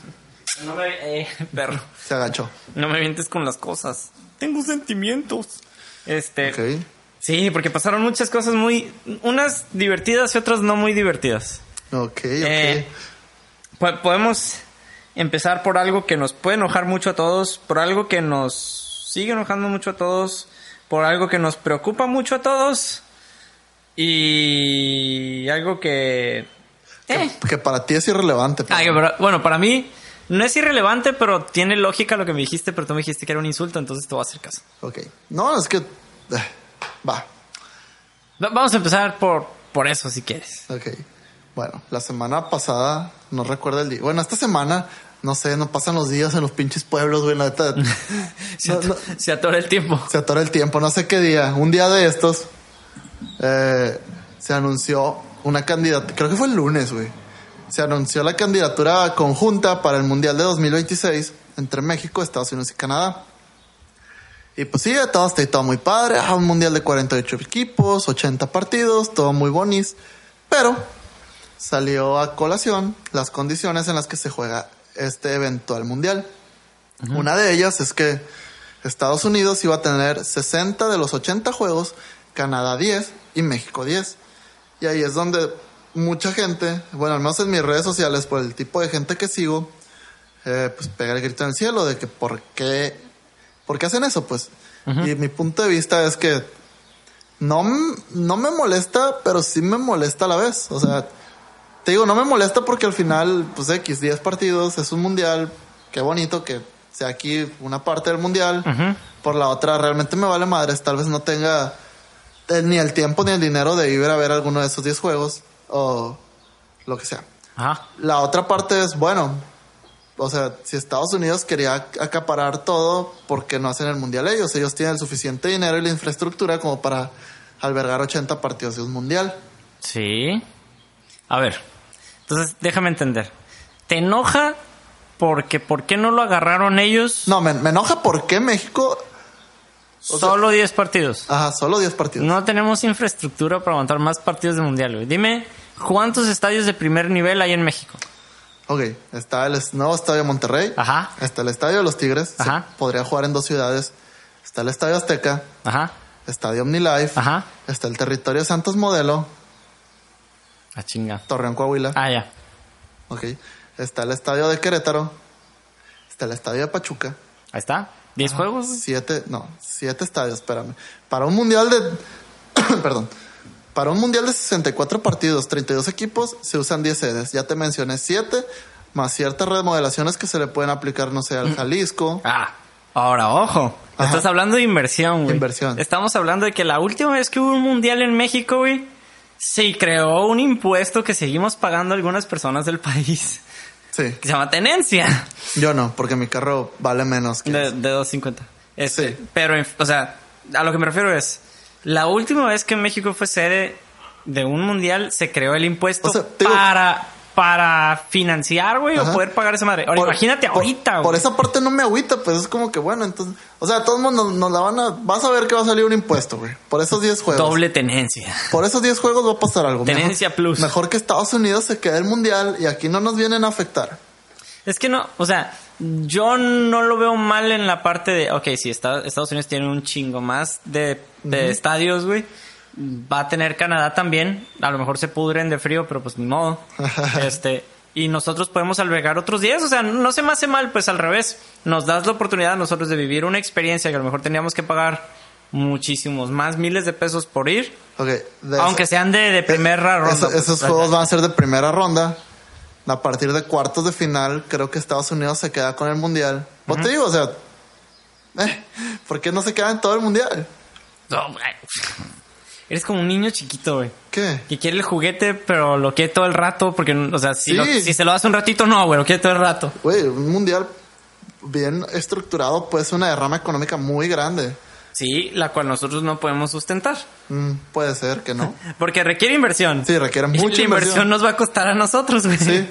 no me... Eh, perro. Se agachó. No me vientes con las cosas. Tengo sentimientos. Este... Ok, Sí, porque pasaron muchas cosas muy... Unas divertidas y otras no muy divertidas. ok, ok. Eh, po- podemos empezar por algo que nos puede enojar mucho a todos, por algo que nos sigue enojando mucho a todos, por algo que nos preocupa mucho a todos y algo que... Eh. que, que para ti es irrelevante. pero- Ay, pero, bueno, para mí no es irrelevante, pero tiene lógica lo que me dijiste, pero tú me dijiste que era un insulto, entonces te voy a hacer caso. Ok. No, es que... eh, Va, Va- Vamos a empezar por, por eso, si quieres. ok. Bueno, la semana pasada, no recuerdo el día. Bueno, esta semana, no sé, no pasan los días en los pinches pueblos, güey. la neta. Se, No, ato- no. se atora el tiempo. se atora el tiempo, no sé qué día. Un día de estos, eh, se anunció una candidatura, creo que fue el lunes, güey. Se anunció la candidatura conjunta para el Mundial de 2026 entre México, Estados Unidos y Canadá. Y pues sí, todo está y todo muy padre. Ah, un Mundial de 48 equipos, 80 partidos, todo muy bonis. Pero salió a colación las condiciones en las que se juega este eventual Mundial. Una de ellas es que Estados Unidos iba a tener 60 de los 80 juegos, Canadá 10 y México 10. Y ahí es donde mucha gente, bueno, al menos en mis redes sociales, por el tipo de gente que sigo, eh, pues pega el grito en el cielo de que por qué, por qué hacen eso, pues. Y mi punto de vista es que no, no me molesta, pero sí me molesta a la vez. O sea, te digo, no me molesta porque al final, pues X, 10 partidos, es un mundial, qué bonito que sea aquí una parte del mundial. Por la otra, realmente me vale madres, tal vez no tenga eh, ni el tiempo ni el dinero de ir a ver alguno de esos 10 juegos o lo que sea. Ajá. La otra parte es, bueno, o sea, si Estados Unidos quería acaparar todo, ¿por qué no hacen el mundial ellos? Ellos tienen el suficiente dinero y la infraestructura como para albergar 80 partidos de un mundial. Sí. A ver. Entonces, déjame entender. ¿Te enoja porque por qué no lo agarraron ellos No, me, me enoja por qué México, o sea- solo 10 partidos? ajá, solo 10 partidos. No tenemos infraestructura para aguantar más partidos de mundial, güey. Dime, ¿cuántos estadios de primer nivel hay en México? Ok, está el nuevo estadio Monterrey. Ajá. Está el estadio de los Tigres. se Ajá. podría jugar en dos ciudades. Está el estadio Azteca. Ajá. Estadio OmniLife. Ajá. Está el territorio Santos Modelo. A chinga. Torreón, Coahuila. Ah, ya. Ok. Está el estadio de Querétaro. Está el estadio de Pachuca. Ahí está. ¿10 juegos? Siete, no, siete estadios, espérame. Para un mundial de. perdón. Para un mundial de 64 partidos, 32 equipos, se usan 10 sedes. Ya te mencioné 7, más ciertas remodelaciones que se le pueden aplicar, no sé, al Jalisco. Ah, ahora ojo. Ajá. Estás hablando de inversión, güey. Inversión. Estamos hablando de que la última vez que hubo un mundial en México, güey, se creó un impuesto que seguimos pagando algunas personas del país. Sí. Que se llama tenencia. Yo no, porque mi carro vale menos que. De, de 250. Este, Sí. Pero, o sea, a lo que me refiero es, la última vez que México fue sede de un mundial, se creó el impuesto O sea, te digo- para, para financiar, güey, o poder pagar esa madre. Ahora, Por- imagínate por- ahorita, Por güey. esa parte no me agüita, pues es como que bueno, entonces. O sea, todos nos, nos la van a. Vas a ver que va a salir un impuesto, güey. Por esos 10 juegos. Doble tenencia. Por esos 10 juegos va a pasar algo. Tenencia mejor, plus. Mejor que Estados Unidos se quede el mundial y aquí no nos vienen a afectar. Es que no, o sea, yo no lo veo mal en la parte de, ok, si está- Estados Unidos tiene un chingo más de, de estadios, güey, va a tener Canadá también, a lo mejor se pudren de frío, pero pues ni modo. este, y nosotros podemos albergar otros días, o sea, no se me hace mal, pues al revés, nos das la oportunidad a nosotros de vivir una experiencia que a lo mejor teníamos que pagar muchísimos más miles de pesos por ir, Ok. de aunque eso- sean de, de primera eh, ronda. eso- pues. esos juegos van a ser de primera ronda. A partir de cuartos de final, creo que Estados Unidos se queda con el mundial. ¿Vos te digo? O sea, eh, ¿por qué no se queda en todo el mundial? No. Eres como un niño chiquito, güey. ¿Qué? Que quiere el juguete, pero lo quiere todo el rato, porque, o sea, si, Sí. lo- si se lo das un ratito, no, güey, lo quiere todo el rato. Güey, un mundial bien estructurado puede ser una derrama económica muy grande. Sí, la cual nosotros no podemos sustentar. Mm, puede ser que no. Porque requiere inversión. Sí, requiere Y mucha la inversión inversión. nos va a costar a nosotros, güey. Sí.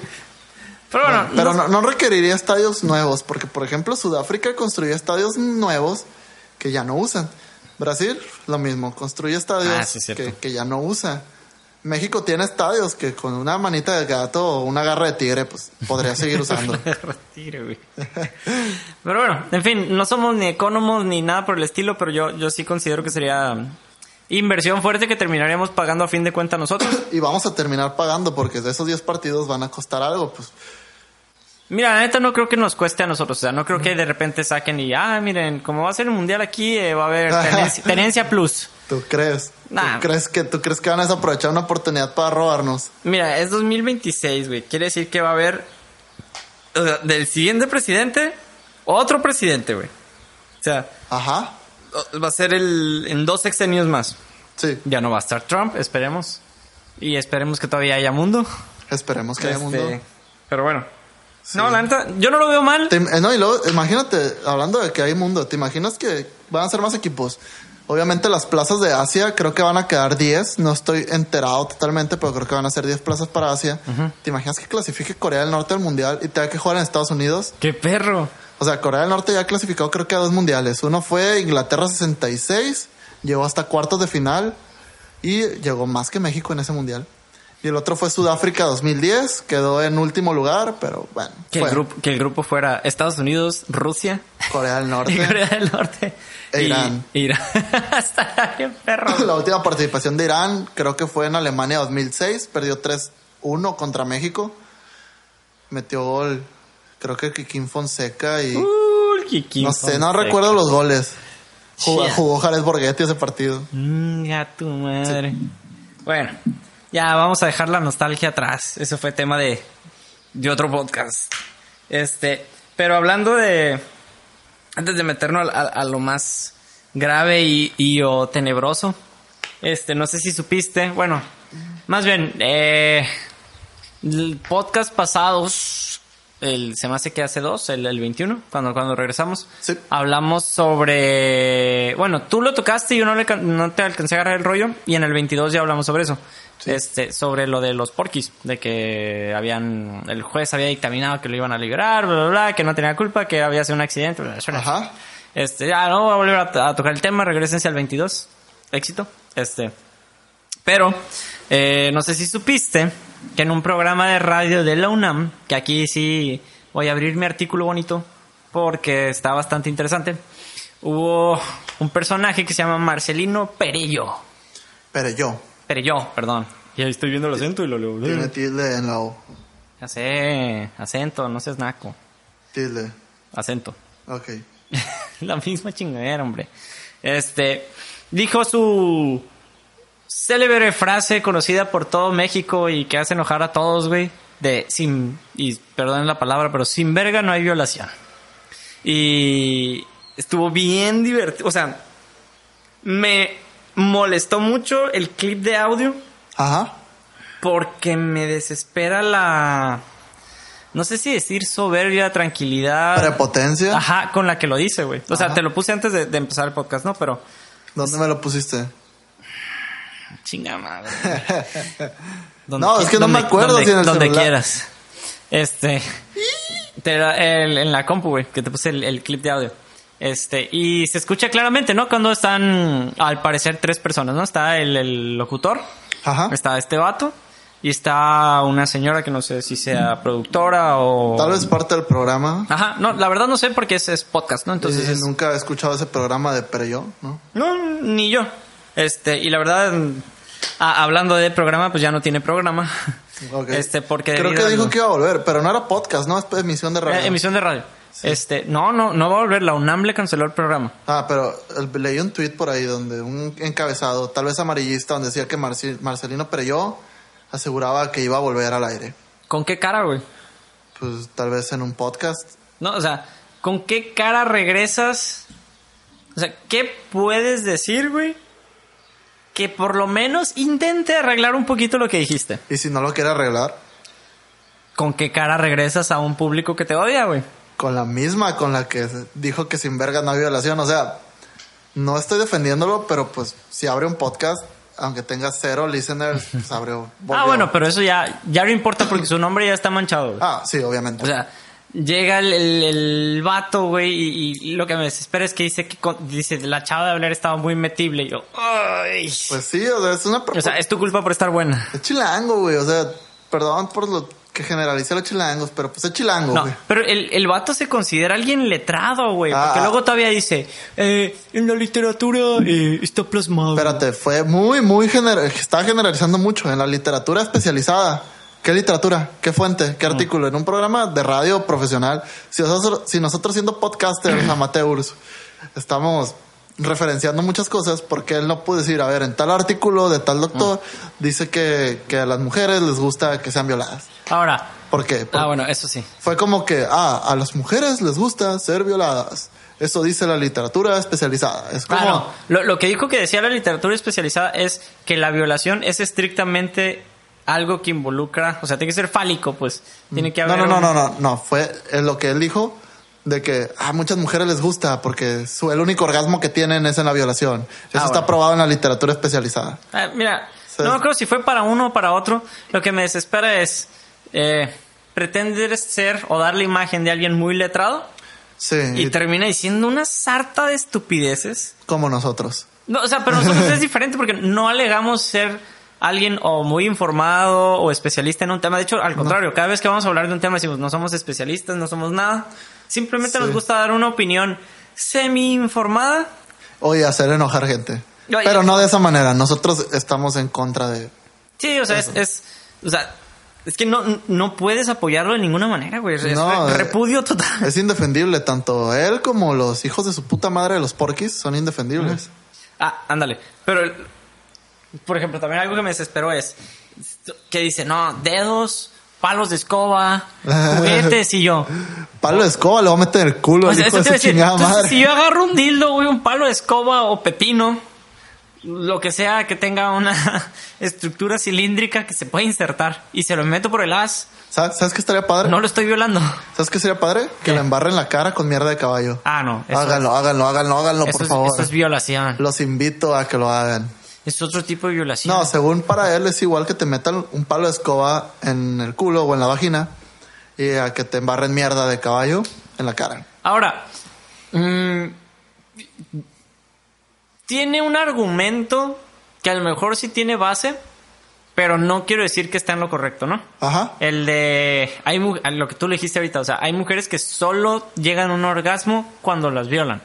Pero bueno, Pero no, no requeriría estadios nuevos, porque por ejemplo Sudáfrica construye estadios nuevos que ya no usan. Brasil, lo mismo, construye estadios Ah, sí, que, que ya no usa. México tiene estadios que con una manita de gato o una garra de tigre, pues podría seguir usando. Retire, güey. Pero bueno, en fin, no somos ni economos ni nada por el estilo, pero yo, yo sí considero que sería inversión fuerte que terminaríamos pagando a fin de cuenta nosotros. y vamos a terminar pagando porque de esos 10 partidos van a costar algo, pues Mira, la neta no creo que nos cueste a nosotros. O sea, no creo que de repente saquen y, ah, miren, como va a ser el mundial aquí, eh, va a haber tenencia, tenencia plus. tú crees. Nah. ¿Tú crees que tú crees que van a desaprovechar una oportunidad para robarnos? Mira, es 2026, güey. Quiere decir que va a haber o sea, del siguiente presidente, otro presidente, güey. O sea, Ajá. va a ser el en dos sexenios más. Sí. Ya no va a estar Trump, esperemos. Y esperemos que todavía haya mundo. Esperemos que haya Este, mundo. Pero bueno. No, la neta, yo no lo veo mal. Te- eh, no, y luego, imagínate, hablando de que hay mundo, ¿te imaginas que van a ser más equipos? Obviamente las plazas de Asia creo que van a quedar 10, no estoy enterado totalmente, pero creo que van a ser 10 plazas para Asia. ¿Te imaginas que clasifique Corea del Norte al Mundial y tenga que jugar en Estados Unidos? ¡Qué perro! O sea, Corea del Norte ya ha clasificado creo que a dos mundiales. Uno fue Inglaterra 66, llegó hasta cuartos de final y llegó más que México en ese mundial. Y el otro fue Sudáfrica 2010, quedó en último lugar, pero bueno, Que el, grupo, que el grupo fuera Estados Unidos, Rusia Corea del y Norte. Corea del Norte. E y- Irán. Irán. Está bien perro. La última participación de Irán creo que fue en Alemania 2006, perdió 3-1 contra México. Metió gol, creo que Kikín Fonseca y Uh, Kiki no sé, no recuerdo los goles. Jugó, jugó Jared Borghetti ese partido. Mm, ya tu madre. Bueno, ya vamos a dejar la nostalgia atrás. Eso fue tema de, de otro podcast. Este, pero hablando de. Antes de meternos a, a- a lo más grave y, y o tenebroso. Este, no sé si supiste. Bueno, más bien, eh, el podcast pasados. El, se me hace que hace dos, el, el 21, cuando, cuando regresamos. Sí. Hablamos sobre. Bueno, tú lo tocaste y yo no, le, no te alcancé a agarrar el rollo. Y en el 22 ya hablamos sobre eso. Este, sobre lo de los porquis. De que habían. El juez había dictaminado que lo iban a liberar, bla, bla, bla. Que no tenía culpa, que había sido un accidente. bla, bla, bla. Ajá. Este, ya no voy a volver a, a tocar el tema. Regresense al 22. Éxito. Este. Pero, eh, no sé si supiste que en un programa de radio de la UNAM, que aquí sí voy a abrir mi artículo bonito porque está bastante interesante, hubo un personaje que se llama Marcelino Perello. Pero yo, Perello, perdón. Y ahí estoy viendo el acento y lo leo. tiene tilde en la O. Ya sé, acento, no seas naco. Tilde. Acento. Ok. La misma chingadera, hombre. Este, dijo su célebre frase conocida por todo México y que hace enojar a todos, güey. De sin, y perdonen la palabra, pero sin verga no hay violación. Y estuvo bien divertido. O sea, me molestó mucho el clip de audio Ajá. porque me desespera la. No sé si decir soberbia, tranquilidad. Prepotencia. Ajá, con la que lo dice, güey. O sea, te lo puse antes de, de empezar el podcast, ¿no? Pero, ¿Dónde me lo pusiste? chinga madre. No, es que no me acuerdo donde, si en el donde celular. quieras. Este. te da el- en la compu, güey, que te puse el, el clip de audio. Este, y se escucha claramente, ¿no? Cuando están, al parecer, tres personas, ¿no? Está el, el locutor, Ajá. está este vato, y está una señora que no sé si sea productora o. Tal vez parte del programa. Ajá, no, la verdad no sé porque es, es podcast, ¿no? Entonces. Eh, es- Nunca he escuchado ese programa de Pero yo, ¿no? No, ni yo. Este, y la verdad, a- hablando de programa, pues ya no tiene programa. Este, porque Creo que dijo que iba a volver, pero no era podcast, ¿no? Es emisión de radio. Eh, emisión de radio. Este, no, no, no va a volver. La UNAM le canceló el programa. Ah, pero el- leí un tweet por ahí donde un encabezado, tal vez amarillista, donde decía que Marci- Marcelino Pereyó aseguraba que iba a volver al aire. ¿Con qué cara, güey? Pues tal vez en un podcast. No, o sea, ¿con qué cara regresas? O sea, ¿qué puedes decir, güey? Que por lo menos intente arreglar un poquito lo que dijiste. Y si no lo quiere arreglar, ¿Con qué cara regresas a un público que te odia, güey? Con la misma con la que se- dijo que sin verga no hay violación. O sea, no estoy defendiéndolo, pero pues si abre un podcast, aunque tenga cero listeners, pues abrió. Ah, bueno, pero eso ya, ya no importa porque su nombre ya está manchado, güey. Ah, sí, obviamente. O sea, llega el, el, el vato, güey, y, y lo que me desespera es que dice que con- dice la chava de hablar estaba muy metible. Y yo, ay. pues sí, o sea, es una... o sea, es tu culpa por estar buena. Es chilango, güey. O sea, perdón por lo que generalicé los chilangos, pero pues es chilango, No, güey. pero el, el vato se considera alguien letrado, güey. Porque Ah. luego todavía dice, eh, en la literatura eh, está plasmado. Espérate, fue muy, muy general. Está generalizando mucho en la literatura especializada. ¿Qué literatura? ¿Qué fuente? ¿Qué artículo? En un programa de radio profesional. Si nosotros, si nosotros siendo podcasters amateurs estamos referenciando muchas cosas, porque él no pudo decir, a ver, en tal artículo de tal doctor dice que, que a las mujeres les gusta que sean violadas. Ahora, ¿Por qué? Ah, bueno, eso sí. Fue como que, ah, a las mujeres les gusta ser violadas. Eso dice la literatura especializada. Es como... Claro, lo, lo que dijo que decía la literatura especializada es que la violación es estrictamente algo que involucra, o sea, tiene que ser fálico, pues. Tiene que No, haber. no, no, un- no, no, no. Fue eh, lo que él dijo de que a muchas mujeres les gusta porque su, el único orgasmo que tienen es en la violación. Eso Ah, está bueno. probado en la literatura especializada. Ah, mira, Sí. no creo si fue para uno o para otro. Lo que me desespera es eh, pretender ser o dar la imagen de alguien muy letrado Sí, y y termina diciendo una sarta de estupideces. como nosotros. No, o sea, pero nosotros es diferente porque no alegamos ser alguien o muy informado o especialista en un tema. De hecho, al contrario, cada vez que vamos a hablar de un tema decimos, no somos especialistas, no somos nada. Simplemente Sí. nos gusta dar una opinión semi-informada. Oye, hacer enojar gente. Oye. Pero no de esa manera. Nosotros estamos en contra de... Sí, o sea, es, es, o sea, es que no, no puedes apoyarlo de ninguna manera, güey. Es No, eh, repudio total. Es indefendible. Tanto él como los hijos de su puta madre de los porquis son indefendibles. Ah, ándale. Pero, por ejemplo, también algo que me desesperó es que dice, no, dedos, palos de escoba, juguetes y yo. Palo de escoba le va a meter en el culo O sea, hijo de su decir, chingada entonces, madre. si yo agarro un dildo, güey, un palo de escoba o pepino, lo que sea que tenga una estructura cilíndrica que se pueda insertar y se lo meto por el as, ¿Sabes, ¿Sabes qué estaría padre? no lo estoy violando. ¿Sabes qué sería padre? Que le embarren la cara con mierda de caballo. Ah, no. Eso, háganlo, háganlo, háganlo, háganlo, por es, favor. eso es violación. Los invito a que lo hagan. Es otro tipo de violación. No, según para él es igual que te metan un palo de escoba en el culo o en la vagina y a que te embarren mierda de caballo en la cara. Ahora, mm, tiene un argumento que a lo mejor sí tiene base, pero no quiero decir que está en lo correcto, ¿no? Ajá. El de. Hay lo que tú le dijiste ahorita, o sea, hay mujeres que solo llegan a un orgasmo cuando las violan.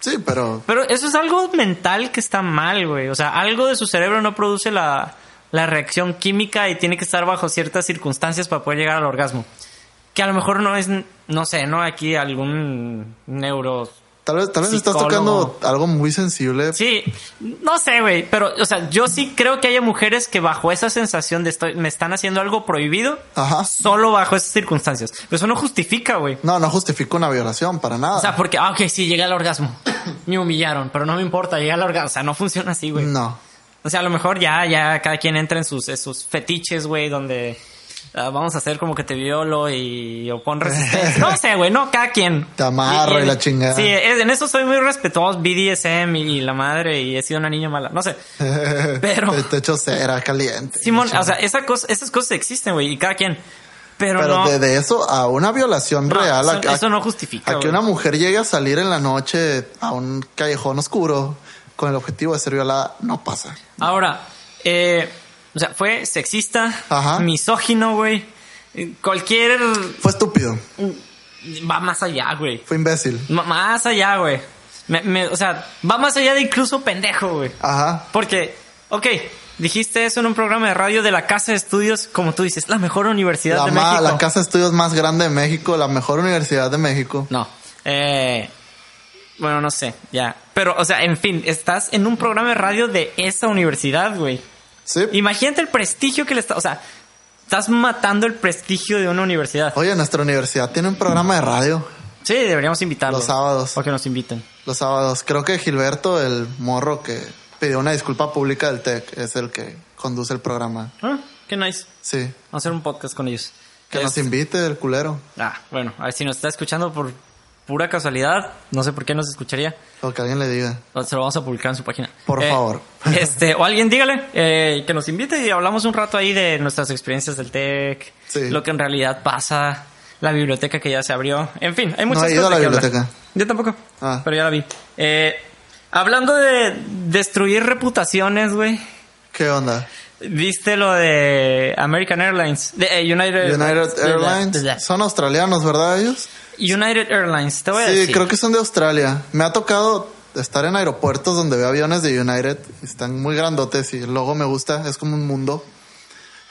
Sí, pero Pero eso es algo mental que está mal, güey. O sea, algo de su cerebro no produce la, la reacción química y tiene que estar bajo ciertas circunstancias para poder llegar al orgasmo. Que a lo mejor no es, no sé, ¿no? Aquí algún neuro... tal vez, tal vez estás tocando algo muy sensible. Sí, no sé, güey. Pero, o sea, yo sí creo que haya mujeres que bajo esa sensación de estoy, me están haciendo algo prohibido, Ajá. solo bajo esas circunstancias. Pero eso no justifica, güey. No, no justifica una violación para nada. O sea, porque, ah, ok, sí, llegué al orgasmo. Me humillaron, pero no me importa, llegué al orgasmo. O sea, no funciona así, güey. no. O sea, a lo mejor ya, ya cada quien entra en sus, en sus fetiches, güey, donde ah, vamos a hacer como que te violo y o pon resistencia. No sé, güey, no, cada quien. Te amarro y la chingada. Sí, en eso soy muy respetuoso, BDSM y, y la madre, y he sido una niña mala, no sé. Pero- Te, te echo cera caliente. Simón, o sea, esa cosa, esas cosas existen, güey, y cada quien. Pero, Pero no. de, de eso a una violación No, real. eso- a, a- eso no justifica, A que güey. una mujer llegue a salir en la noche a un callejón oscuro con el objetivo de ser violada, no pasa. Ahora, eh, o sea, fue sexista, Ajá. misógino, güey. Cualquier. Fue estúpido. Va más allá, güey. Fue imbécil. M- más allá, güey. Me- me- o sea, va más allá de incluso pendejo, güey. Ajá. Porque, ok, dijiste eso en un programa de radio de la Casa de Estudios, como tú dices, la mejor universidad La, de ma- México. la casa de estudios más grande de México, la mejor universidad de México. No. Eh, bueno, no sé, ya. Pero, o sea, en fin, estás en un programa de radio de esa universidad, güey. Sí. Imagínate el prestigio que le está. O sea, estás matando el prestigio de una universidad. Oye, nuestra universidad tiene un programa de radio Sí, deberíamos invitarlos. los sábados. O que nos inviten. Los sábados. Creo que Gilberto, el morro que pidió una disculpa pública del TEC, es el que conduce el programa. Ah, qué nice. Sí. Vamos a hacer un podcast con ellos. Que Es- nos invite el culero. Ah, bueno, a ver si nos está escuchando por pura casualidad. No sé por qué nos escucharía. O que alguien le diga. Se lo vamos a publicar en su página. Por Eh, favor. Este, o alguien dígale eh, que nos invite y hablamos un rato ahí de nuestras experiencias del TEC, Sí. lo que en realidad pasa, la biblioteca que ya se abrió. En fin, hay muchas he ido cosas a la hablar. biblioteca. Yo tampoco, Ah. pero ya la vi. Eh, hablando de destruir reputaciones, güey. ¿Qué onda? ¿Viste lo de American Airlines? De, eh, United, United Airlines. Son australianos, ¿verdad ellos? United Airlines, te voy a Sí, decir. creo que son de Australia. Me ha tocado estar en aeropuertos donde veo aviones de United. Están muy grandotes y el logo me gusta. Es como un mundo.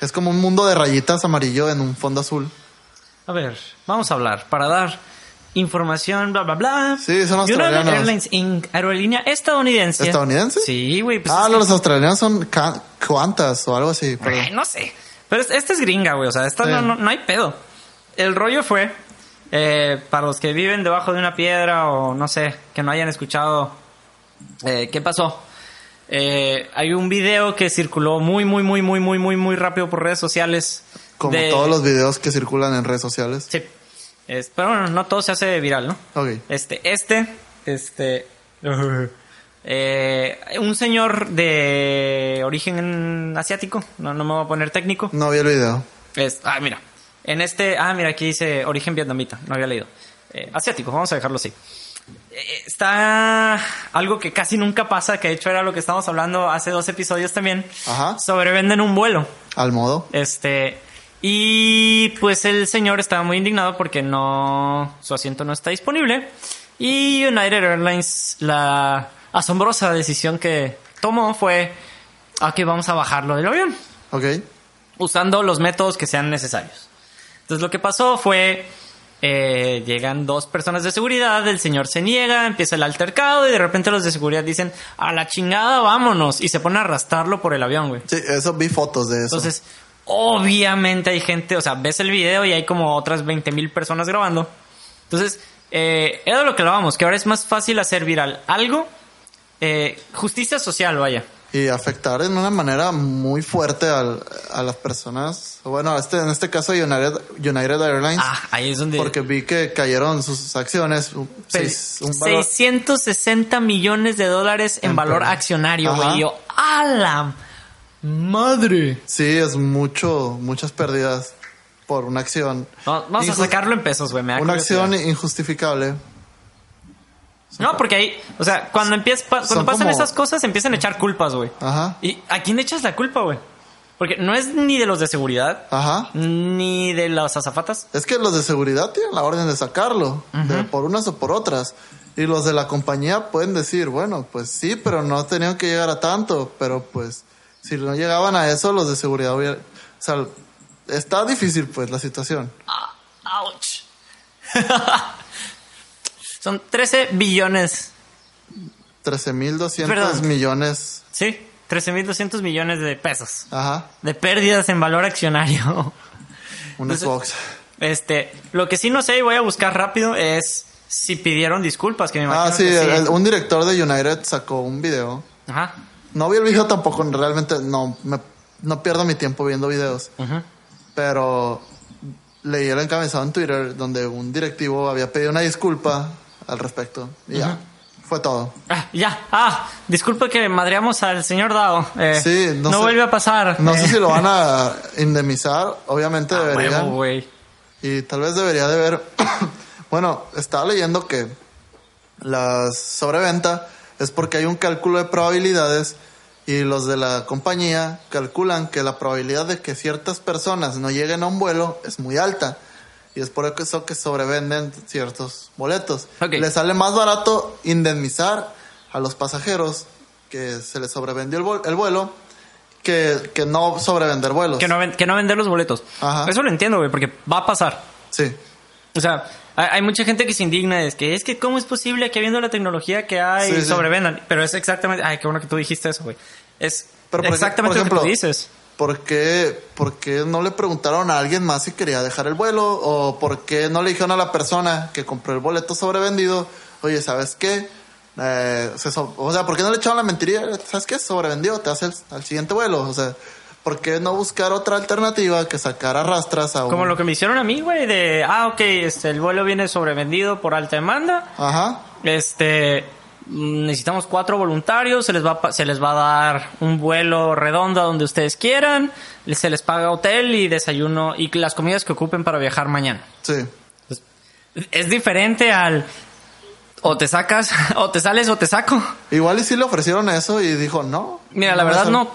Es como un mundo de rayitas amarillo en un fondo azul. A ver, vamos a hablar para dar información, bla, bla, bla. Sí, son United australianos. Airlines Inc., aerolínea estadounidense. ¿Estadounidense? Sí, güey. Pues ah, es que- los australianos son cuantas o algo así. pero- Ay, no sé. Pero es- esta es gringa, güey. O sea, esta Sí. no, no, no hay pedo. El rollo fue, eh, para los que viven debajo de una piedra o no sé, que no hayan escuchado, eh, ¿qué pasó? Eh, hay un video que circuló muy, muy, muy, muy, muy, muy, muy rápido por redes sociales. Como de- todos los videos que circulan en redes sociales. Sí. Es- pero bueno, no todo se hace viral, ¿no? Ok. Este, este, este. eh, un señor de origen asiático, no, no me voy a poner técnico. No vi el video. Es, ah, mira. En este, ah, mira, aquí dice origen vietnamita, no había leído. Eh, asiático, vamos a dejarlo así. Eh, está algo que casi nunca pasa, que de hecho era lo que estábamos hablando hace dos episodios también. Ajá. Sobrevenden un vuelo. Al modo. Este. Y pues el señor estaba muy indignado porque no. Su asiento no está disponible. Y United Airlines, la asombrosa decisión que tomó fue. Ok, vamos a bajarlo del avión. Ok. Usando los métodos que sean necesarios. Entonces lo que pasó fue. eh, llegan dos personas de seguridad, el señor se niega, empieza el altercado y de repente los de seguridad dicen, a la chingada, vámonos, y se pone a arrastrarlo por el avión, güey. Sí, eso vi fotos de eso. Entonces, obviamente hay gente, o sea, ves el video y hay como otras 20 mil personas grabando. Entonces, eh, era lo que hablábamos, que ahora es más fácil hacer viral algo, eh, justicia social, vaya. Y afectar en una manera muy fuerte al- a las personas. Bueno, este, en este caso United, United Airlines. Ah, ahí es donde... Porque vi que cayeron sus acciones. seis- un valor- 660 millones de dólares en En valor accionario, güey. Yo, ¡a la madre! Sí, es mucho, muchas pérdidas por una acción. No, vamos a sacarlo en pesos, güey. Una curiosidad. acción injustificable. No, porque ahí, o sea, cuando empieza, pa- cuando pasan como- esas cosas, empiezan a echar culpas, güey. Ajá. ¿Y a quién echas la culpa, güey? Porque no es ni de los de seguridad, Ajá. ni de las azafatas. Es que los de seguridad tienen la orden de sacarlo, de- por unas o por otras. Y los de la compañía pueden decir, bueno, pues sí, pero no tenían que llegar a tanto. Pero pues, si no llegaban a eso, los de seguridad hubiera... O sea, está difícil pues la situación. Ah, ¡Auch! Son 13 billones. 13.200 Perdón. millones. Sí, 13.200 millones de pesos. Ajá. De pérdidas en valor accionario. Un Entonces- Xbox. Este, lo que sí no sé y voy a buscar rápido es si pidieron disculpas, que me imagino Ah, sí, que el- un director de United sacó un video. Ajá. No vi el video tampoco, realmente no, me- no pierdo mi tiempo viendo videos. Ujú. Pero leí el encabezado en Twitter donde un directivo había pedido una disculpa al respecto. Y ya, fue todo. Ah, ya. Ah, disculpe que madreamos al señor Dao. Eh, Sí, no, no sé- vuelve a pasar. No sé Eh, si lo van a indemnizar, obviamente a deberían. huevo. Y tal vez debería de ver. bueno, estaba leyendo que la sobreventa es porque hay un cálculo de probabilidades y los de la compañía calculan que la probabilidad de que ciertas personas no lleguen a un vuelo es muy alta. Y es por eso que sobrevenden ciertos boletos. Ok. Les sale más barato indemnizar a los pasajeros que se les sobrevendió el, vuel- el vuelo que, que no sobrevender vuelos. Que no, ven- que no vender los boletos. Ajá. Eso lo entiendo, güey, porque va a pasar. Sí. O sea, hay, mucha gente que se indigna. Es que es que, ¿cómo es posible que habiendo la tecnología que hay Sí, sí. sobrevendan? Pero es exactamente. Ay, qué bueno que tú dijiste eso, güey. Es Pero, por exactamente por lo que ejemplo, tú dices. ¿Por qué, por qué no le preguntaron a alguien más si quería dejar el vuelo? ¿O por qué no le dijeron a la persona que compró el boleto sobrevendido, oye, ¿sabes qué? Eh, se so- o sea, ¿por qué no le echaron la mentirilla? ¿Sabes qué? Sobrevendió, te hace al siguiente vuelo. O sea, ¿por qué no buscar otra alternativa que sacar a rastras a un... Como lo que me hicieron a mí, güey, de, ah, ok, este, el vuelo viene sobrevendido por alta demanda. Ajá. Este, necesitamos cuatro voluntarios, se les va a, se les va a dar un vuelo redondo a donde ustedes quieran, se les paga hotel y desayuno y las comidas que ocupen para viajar mañana. Sí. Es diferente al o te sacas, o te sales o te saco. Igual y sí le ofrecieron eso y dijo, no. Mira, la no verdad eso- no.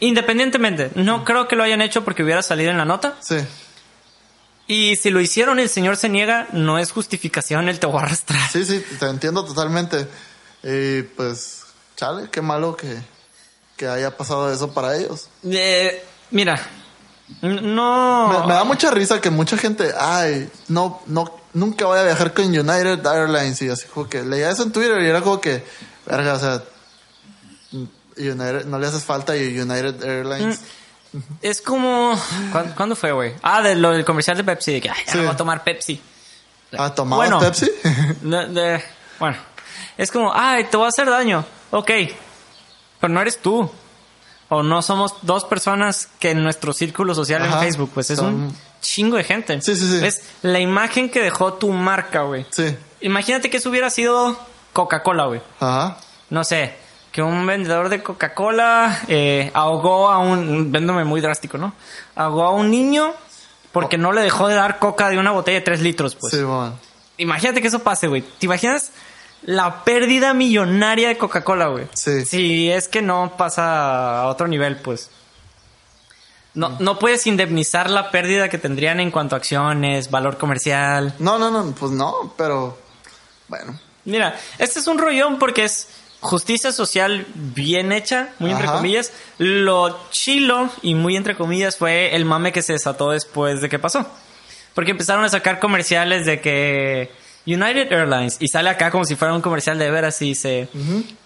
Independientemente, no creo que lo hayan hecho porque hubiera salido en la nota. Sí. Y si lo hicieron, el señor se niega, no es justificación, él te va a arrastrar. Sí, sí, te entiendo totalmente. Y pues, chale, qué malo que, que haya pasado eso para ellos. Eh, mira, no. Me, me da mucha risa que mucha gente, ay, no, no, nunca voy a viajar con United Airlines y así como que leía eso en Twitter y era como que, verga, o sea, United, no le haces falta a United Airlines. Es como. ¿Cuándo, cuándo fue, güey? Ah, de lo del comercial de Pepsi, de que ay, ya Sí. no voy a tomar Pepsi. ¿Ah, tomabas Bueno. Pepsi? De- de- bueno, es como, ay, te voy a hacer daño. Ok. pero no eres tú. O no somos dos personas que en nuestro círculo social Ajá, en Facebook, pues es son- un chingo de gente. Sí, sí, sí. Es la imagen que dejó tu marca, güey. Sí. Imagínate que eso hubiera sido Coca-Cola, güey. Ajá. No sé, que un vendedor de Coca-Cola eh, ahogó a un... Véndome muy drástico, ¿no? Ahogó a un niño porque no le dejó de dar coca de una botella de 3 litros, pues. Sí, man. Imagínate que eso pase, güey. ¿Te imaginas la pérdida millonaria de Coca-Cola, güey? Sí. Si es que no pasa a otro nivel, pues. No, no puedes indemnizar la pérdida que tendrían en cuanto a acciones, valor comercial. No, no, no, pues no, pero bueno. Mira, este es un rollón porque es justicia social bien hecha, muy entre comillas. Lo chilo y muy entre comillas fue el mame que se desató después de que pasó. Porque empezaron a sacar comerciales de que United Airlines y sale acá como si fuera un comercial de veras y dice,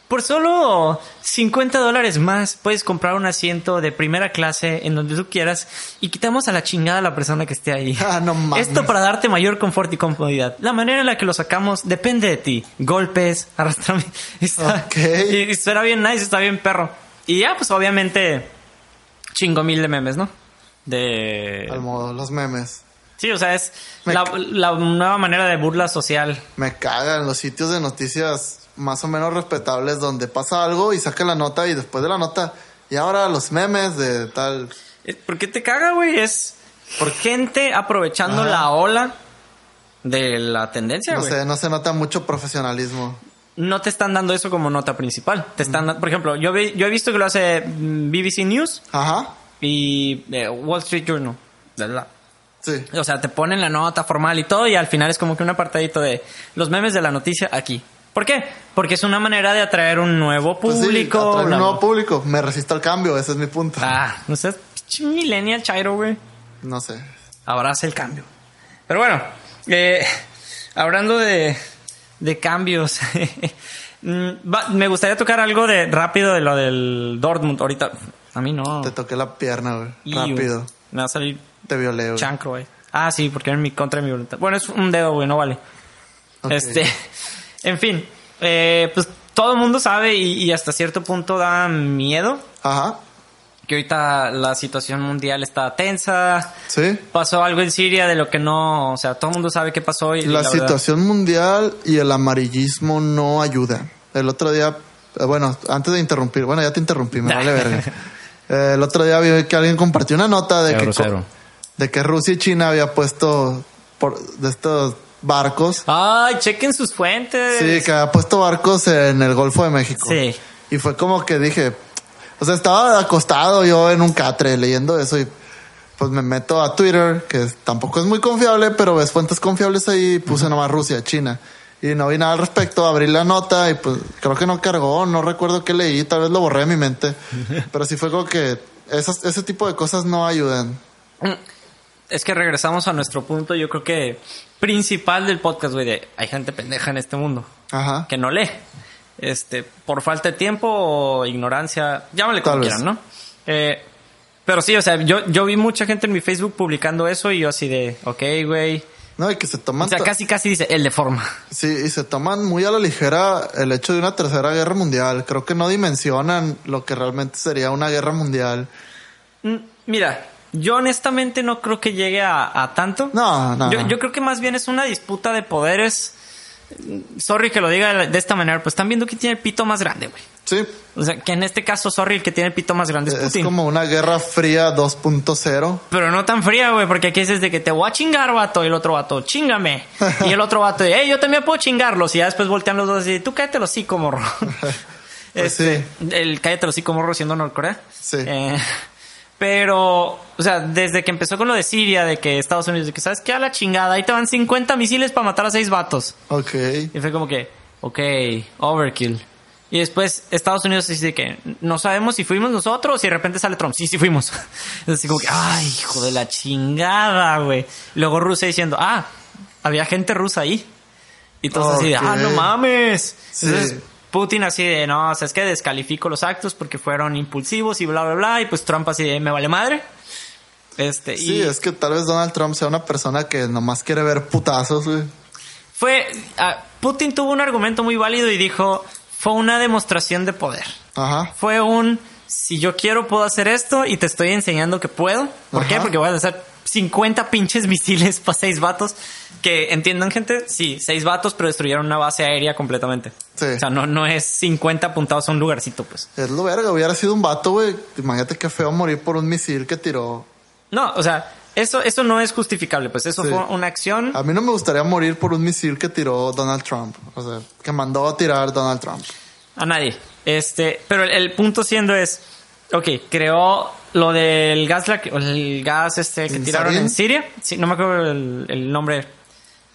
por solo 50 dólares más puedes comprar un asiento de primera clase en donde tú quieras y quitamos a la chingada a la persona que esté ahí. Ah, no mames. Esto para darte mayor confort y comodidad. La manera en la que lo sacamos depende de ti. Golpes, arrastramiento. Está, Ok. y, y suena bien nice, está bien perro. Y ya, pues obviamente, chingo mil de memes, ¿no? De... Al modo, los memes. Sí, o sea, es la, la nueva manera de burla social. Me cagan los sitios de noticias más o menos respetables donde pasa algo y saca la nota y después de la nota y ahora los memes de tal. Eh, ¿Por qué te caga, güey? Es por gente aprovechando Ajá. la ola de la tendencia, No güey. sé, no se nota mucho profesionalismo. No te están dando eso como nota principal. Te están, por ejemplo, yo, vi- yo he visto que lo hace mm, BBC News Ajá. y eh, Wall Street Journal. ¿verdad? Sí. O sea, te ponen la nota formal y todo y al final es como que un apartadito de los memes de la noticia aquí. ¿Por qué? Porque es una manera de atraer un nuevo Pues sí, público. atraer un nuevo público. Me resisto al cambio, ese es mi punto. Ah, no sé, millennial chairo, güey. No sé. Abraza el cambio. Pero bueno, eh, hablando de, de cambios, mm, me gustaría tocar algo de rápido de lo del Dortmund ahorita. A mí no. Te toqué la pierna, güey. Rápido. Me va a salir Te violé, güey. chancro, güey. Ah, sí, porque era en mi contra de mi voluntad. Bueno, es un dedo, güey, no vale. Este, en fin, eh, pues todo el mundo sabe y, y hasta cierto punto da miedo Ajá. que ahorita la situación mundial está tensa. Sí. Pasó algo en Siria de lo que no, o sea, todo el mundo sabe qué pasó y La verdad- situación mundial y el amarillismo no ayudan. El otro día, eh, bueno, antes de interrumpir, bueno, ya te interrumpí, me vale verga. Eh, el otro día vi que alguien compartió una nota de Qué que, grosero. De que Rusia y China había puesto por, de estos barcos. Ay, chequen sus fuentes. Sí, que había puesto barcos en el Golfo de México. Sí. Y fue como que dije, o sea, estaba acostado yo en un catre leyendo eso y pues me meto a Twitter, que tampoco es muy confiable, pero ves fuentes confiables ahí y puse nomás Rusia, China. Y no vi nada al respecto, abrí la nota y pues creo que no cargó, no recuerdo qué leí, tal vez lo borré de mi mente. pero sí fue como que esas, ese tipo de cosas no ayudan. Es que regresamos a nuestro punto, yo creo que principal del podcast, güey, de hay gente pendeja en este mundo Ajá. que no lee. Este, por falta de tiempo o ignorancia, llámale como quieran, ¿no? Eh, pero sí, o sea, yo, yo vi mucha gente en mi Facebook publicando eso y yo así de, ok, güey. No, y que se O toman... sea, ta- casi, casi dice, el de forma. Sí, y se toman muy a la ligera el hecho de una tercera guerra mundial. Creo que no dimensionan lo que realmente sería una guerra mundial. Mm, Mira, yo honestamente no creo que llegue a, a tanto. No, no. Yo, yo creo que más bien es una disputa de poderes. Sorry que lo diga de esta manera, pues están viendo quién tiene el pito más grande, güey. Sí, O sea, que en este caso, sorry, el que tiene el pito más grande es es Putin. como una guerra fría 2.0. Pero no tan fría, güey, porque aquí es de que te voy a chingar, vato, y el otro vato, chingame. y el otro vato, hey, yo también puedo chingarlos. Y ya después voltean los dos y tú cállate los hocico, morro. Pues Este, El cállate los hocico, morro, siendo Norcorea. Sí. Eh, pero, o sea, desde que empezó con lo de Siria, de que Estados Unidos, de que sabes que a la chingada, ahí te van 50 misiles para matar a seis vatos. Ok. Y fue como que, ok, overkill. Y después Estados Unidos dice que no sabemos si fuimos nosotros y de repente sale Trump. Sí, sí fuimos. Es así como que, ay, hijo de la chingada, güey. Luego Rusia diciendo, ah, había gente rusa ahí. Y todos así de, ah, no mames. Sí. Entonces Putin así de, no, o sea, es que descalifico los actos porque fueron impulsivos y bla, bla, bla. Y pues Trump así de, me vale madre. Este, Sí, y es que tal vez Donald Trump sea una persona que nomás quiere ver putazos, güey. Fue. ah, Putin tuvo un argumento muy válido y dijo: fue una demostración de poder. Ajá. Fue un, si yo quiero puedo hacer esto y te estoy enseñando que puedo. ¿Por qué? Porque voy a lanzar 50 pinches misiles para seis vatos. Que entiendan, gente, sí, seis vatos, pero destruyeron una base aérea completamente. Sí. O sea, no, no es 50 apuntados a un lugarcito, pues. Es lo verga, hubiera sido un vato, güey. Imagínate qué feo morir por un misil que tiró. No, o sea, eso, eso no es justificable, pues eso Sí. fue una acción. A mí no me gustaría morir por un misil que tiró Donald Trump. O sea, que mandó a tirar Donald Trump. A nadie. Este, pero el, el punto siendo es, ok, creó lo del gas, el gas este que ¿En tiraron en Siria. Sí, no me acuerdo el, el nombre.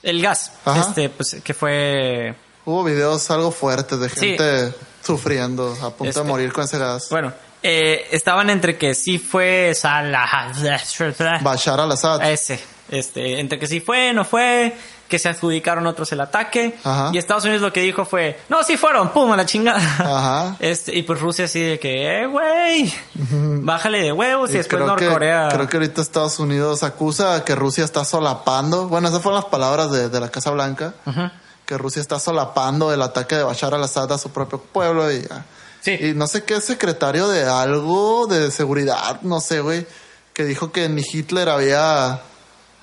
El gas, Ajá. este, pues que fue, Hubo videos algo fuertes de Sí. gente sufriendo, a punto Este- de morir con ese gas. bueno, eh, estaban entre que sí fue Salah, Bashar al-Assad. ese, este, entre que sí fue, no fue, que se adjudicaron otros el ataque. Ajá. Y Estados Unidos lo que dijo fue, no, sí fueron, pum, a la chingada. Ajá. Este, y pues Rusia así de que, eh, güey, bájale de huevos y, Y después Norcorea. creo que ahorita Estados Unidos acusa que Rusia está solapando. Bueno, esas fueron las palabras de, de la Casa Blanca. Que Rusia está solapando el ataque de Bashar al-Assad a su propio pueblo. Y, ya. Sí. y no sé qué secretario de algo de seguridad, no sé, güey, que dijo que ni Hitler había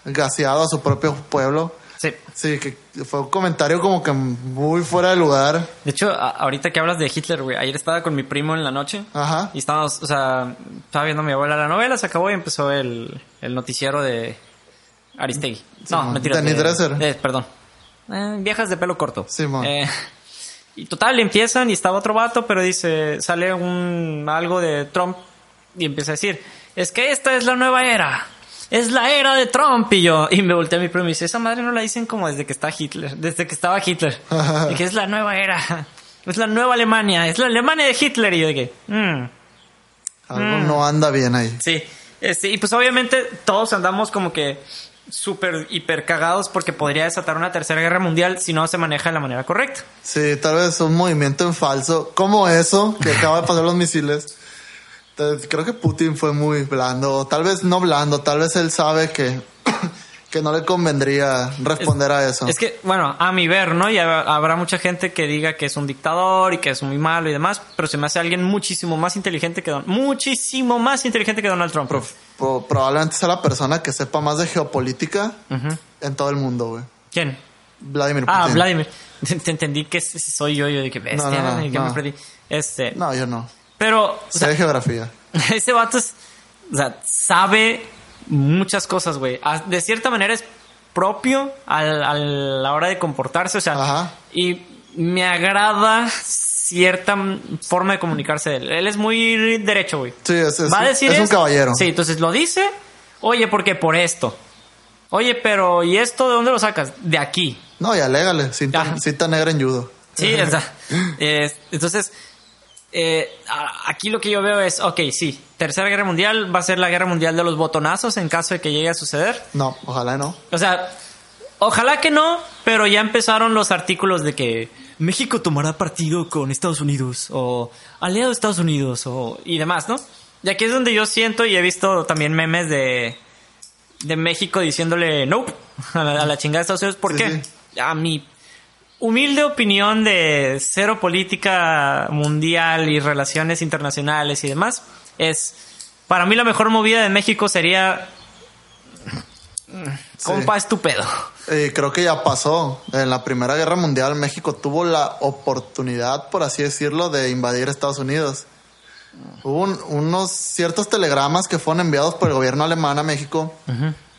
gaseado a su propio pueblo. Sí. Sí, que fue un comentario como que muy fuera de lugar. De hecho, ahorita que hablas de Hitler, güey, ayer estaba con mi primo en la noche. Ajá. Y estábamos, o sea, estaba viendo a mi abuela la novela, se acabó y empezó el, el noticiero de Aristegui. No, Simón. mentira. De- Dresser. de- perdón. Eh, viejas de pelo corto. Simón. Eh, y total, empiezan y estaba otro vato, pero dice, sale un algo de Trump y empieza a decir, es que esta es la nueva era. Es la era de Trump y yo. Y me volteé a mi primo y dice, esa madre no la dicen como desde que está Hitler, desde que estaba Hitler. y que es la nueva era. Es la nueva Alemania, es la Alemania de Hitler. Y yo que, "Mm". Algo no anda bien ahí. Sí, este, y pues obviamente todos andamos como que súper hiper cagados porque podría desatar una tercera guerra mundial si no se maneja de la manera correcta. Sí, tal vez un movimiento en falso, como eso, que acaba de pasar los misiles. Entonces, creo que Putin fue muy blando, tal vez no blando, tal vez él sabe que, que no le convendría responder a eso. Es que, bueno, a mi ver, ¿no? Y ha- habrá mucha gente que diga que es un dictador y que es muy malo y demás, pero se me hace alguien muchísimo más inteligente que Don, muchísimo más inteligente que Donald Trump. Pro- probablemente sea la persona que sepa más de geopolítica en todo el mundo, güey. ¿Quién? Vladimir Putin. Ah, Vladimir. Te entendí que soy yo, yo de que bestia, No, no, no, y que no. me perdí. Este, No, yo no. Pero, o Sé sea, de geografía. ese vato es, o sea, sabe muchas cosas, güey. A- De cierta manera es propio al- a la hora de comportarse, o sea, Ajá. y me agrada cierta forma de comunicarse de él. Él es muy derecho, güey. Sí, es, es Va a decir es un caballero. Sí, entonces lo dice, oye, porque por esto. Oye, pero ¿y esto de dónde lo sacas? De aquí. No, ya légale. Cinta, cinta negra en judo. Sí, o sea, eh, entonces, eh, aquí lo que yo veo es, ok, sí, tercera guerra mundial va a ser la guerra mundial de los botonazos en caso de que llegue a suceder. No, ojalá no. O sea, ojalá que no, pero ya empezaron los artículos de que México tomará partido con Estados Unidos o aliado de Estados Unidos o y demás, ¿no? Y aquí es donde yo siento y he visto también memes de de México diciéndole nope a la, a la chingada de Estados Unidos. ¿Por Sí, qué? A mi humilde opinión de cero política mundial y relaciones internacionales y demás es para mí la mejor movida de México sería compa estúpido. Eh, creo que ya pasó. En la Primera Guerra Mundial México tuvo la oportunidad, por así decirlo, de invadir Estados Unidos. Hubo un- unos ciertos telegramas que fueron enviados por el gobierno alemán a México,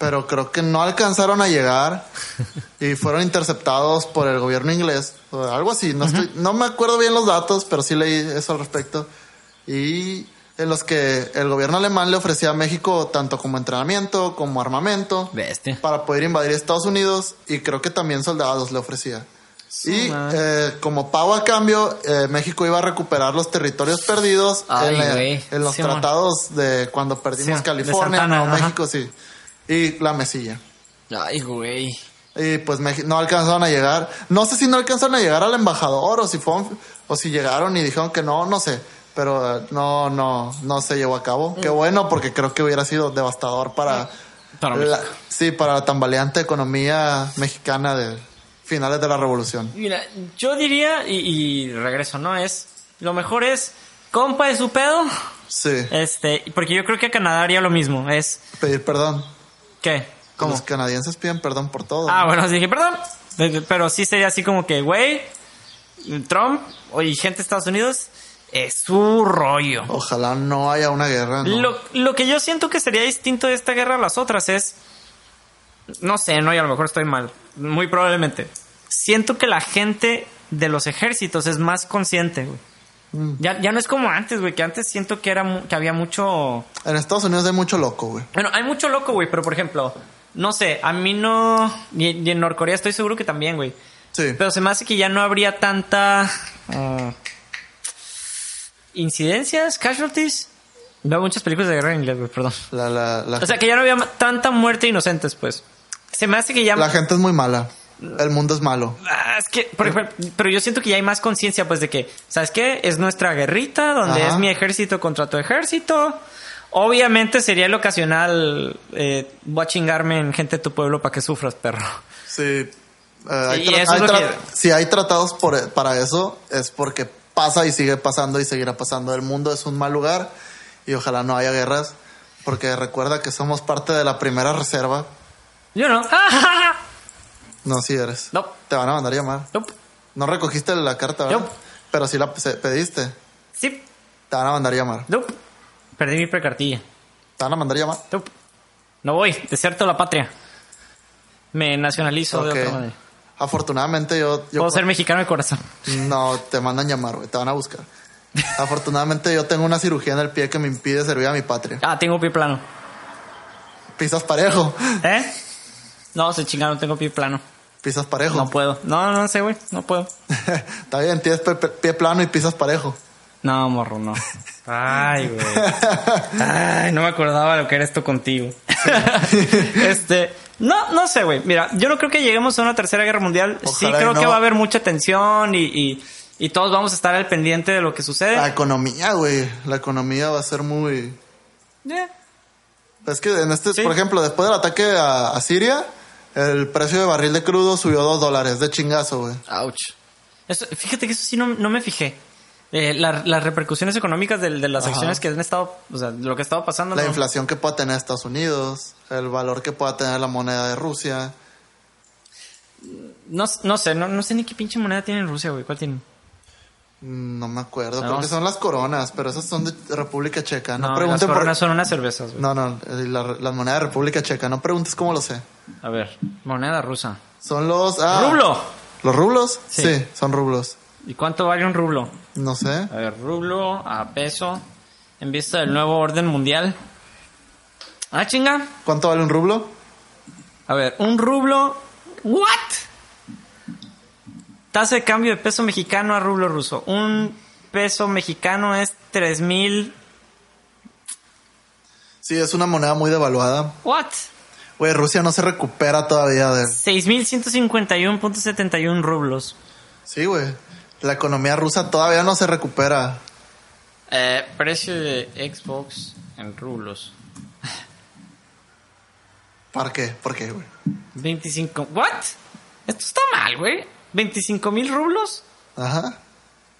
pero creo que no alcanzaron a llegar y fueron interceptados por el gobierno inglés o algo así. No, estoy, no me acuerdo bien los datos, pero sí leí eso al respecto. Y en los que el gobierno alemán le ofrecía a México tanto como entrenamiento como armamento Bestia. para poder invadir Estados Unidos y creo que también soldados le ofrecía. Y eh, como pago a cambio, eh, México iba a recuperar los territorios perdidos Ay, en, los tratados de cuando perdimos Sí, California, Santana. México, sí. Y la mesilla. Ay, güey. Y pues no alcanzaron a llegar. No sé si no alcanzaron a llegar al embajador o si fueron, o si llegaron y dijeron que no, no sé. Pero eh, no, no, no se llevó a cabo. Qué bueno, porque creo que hubiera sido devastador para, Para la, sí, para la tambaleante economía mexicana de finales de la revolución. Mira, yo diría, y, y regreso, ¿no? Es, lo mejor es, compa de su pedo, Sí. este, porque yo creo que a Canadá haría lo mismo, es, Pedir perdón. ¿Qué? ¿Cómo? Los canadienses piden perdón por todo. Ah, bueno, así dije, perdón, pero sí sería así como que, güey, Trump y gente de Estados Unidos, es su rollo. Ojalá no haya una guerra. ¿no? Lo, lo que yo siento que sería distinto de esta guerra a las otras es. No sé, no, y a lo mejor estoy mal. Muy probablemente. Siento que la gente de los ejércitos es más consciente, güey. Mm. Ya, ya no es como antes, güey, que antes siento que era que había mucho. En Estados Unidos hay mucho loco, güey. Bueno, hay mucho loco, güey, pero por ejemplo, no sé, a mí no. Y, y en Norcorea estoy seguro que también, güey. Sí. Pero se me hace que ya no habría tanta. ah, incidencias, casualties. Veo muchas películas de guerra en inglés, güey, perdón. La, la, la, O sea, que ya no había tanta muerte inocentes, pues. Se me hace que ya... la gente es muy mala. El mundo es malo. Ah, es que, por ejemplo, pero yo siento que ya hay más conciencia, pues, de que, ¿sabes qué? Es nuestra guerrita, donde Ajá. es mi ejército contra tu ejército. Obviamente sería el ocasional, eh, voy a chingarme en gente de tu pueblo para que sufras, perro. Sí. Eh, hay es hay que- Si hay tratados por, para eso, es porque pasa y sigue pasando y seguirá pasando. El mundo es un mal lugar y ojalá no haya guerras. Porque recuerda que somos parte de la primera reserva. Yo no. No, sí eres. No. Te van a mandar a llamar. Nope. No recogiste la carta, ¿verdad? No. Pero sí la pediste. Sí. Te van a mandar a llamar. Nope. Perdí mi precartilla. Te van a mandar a llamar. Nope. No voy. Deserto la patria. Me nacionalizo de otra manera. Afortunadamente yo... yo Puedo ser mexicano de corazón. No, te mandan llamar, güey. Te van a buscar. Afortunadamente yo tengo una cirugía en el pie que me impide servir a mi patria. Ah, tengo pie plano. Pisas parejo. ¿Eh? No, se chingaron, tengo pie plano. Pisas parejo. No puedo. No, no sé, güey. No puedo. Está bien, tienes pie plano y pisas parejo. No, morro, no. Ay, güey. Ay, no me acordaba lo que era esto contigo. este, no, no sé, güey. Mira, yo no creo que lleguemos a una tercera guerra mundial. sí Ojalá creo que va a haber mucha tensión y, y, y todos vamos a estar al pendiente de lo que sucede. La economía, güey. La economía va a ser muy... Eh, Es que en este, Sí. por ejemplo, después del ataque a, a Siria, el precio de barril de crudo subió dos dólares de chingazo, güey. Ouch. Eso, fíjate que eso sí no, no me fijé. Eh, la- las repercusiones económicas de, de las Ajá. acciones que han estado, o sea, lo que ha estado pasando. La no. inflación que pueda tener Estados Unidos, el valor que pueda tener la moneda de Rusia. No, no sé, no, no sé ni qué pinche moneda tiene en Rusia, güey. ¿Cuál tiene? No me acuerdo, No, creo que sí. son las coronas, pero esas son de República Checa. No, No, las pregunten por... coronas son unas cervezas. No, no, eh, la, la moneda de República Checa. No preguntes cómo lo sé. A ver, moneda rusa. Son los... Ah, ¡Rublo! ¿Los rublos? Sí. Sí. son rublos. ¿Y cuánto vale un rublo? No sé. A ver, rublo a peso en vista del nuevo orden mundial. Ah, chinga. ¿Cuánto vale un rublo? A ver, un rublo. ¿What? Tasa de cambio de peso mexicano a rublo ruso. Un peso mexicano es 3000. Sí, es una moneda muy devaluada. ¿What? Güey, Rusia no se recupera todavía de... 6151.71 rublos. Sí, güey. La economía rusa todavía no se recupera. Eh, precio de Xbox en rublos. ¿Por qué? ¿Por qué, güey? 25. ¿What? Esto está mal, güey. 25 mil rublos. Ajá.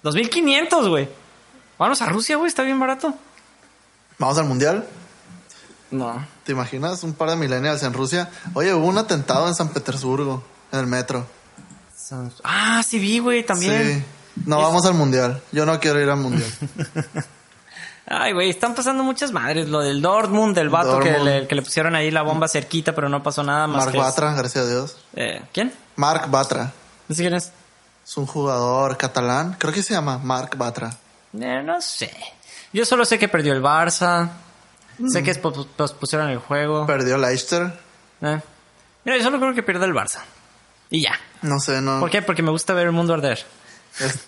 2500, güey. Vamos a Rusia, güey. Está bien barato. ¿Vamos al mundial? No. ¿Te imaginas un par de millennials en Rusia? Oye, hubo un atentado en San Petersburgo, en el metro. Ah, sí vi, güey, también. Sí. No Es- vamos al mundial. Yo no quiero ir al mundial. Ay, güey, están pasando muchas madres. Lo del Dortmund, del vato que le, que le pusieron ahí la bomba cerquita, pero no pasó nada más Mark que... es- Batra, gracias a Dios. Eh, ¿Quién? Mark Batra. No sé quién es. Es un jugador catalán. Creo que se llama Mark Batra. Eh, no sé. Yo solo sé que perdió el Barça. Sé que pos- pospusieron el juego. Perdió Leicester. Eh. Mira, yo solo creo que pierde el Barça. Y ya. No sé, no. ¿Por qué? Porque me gusta ver el mundo arder. Es-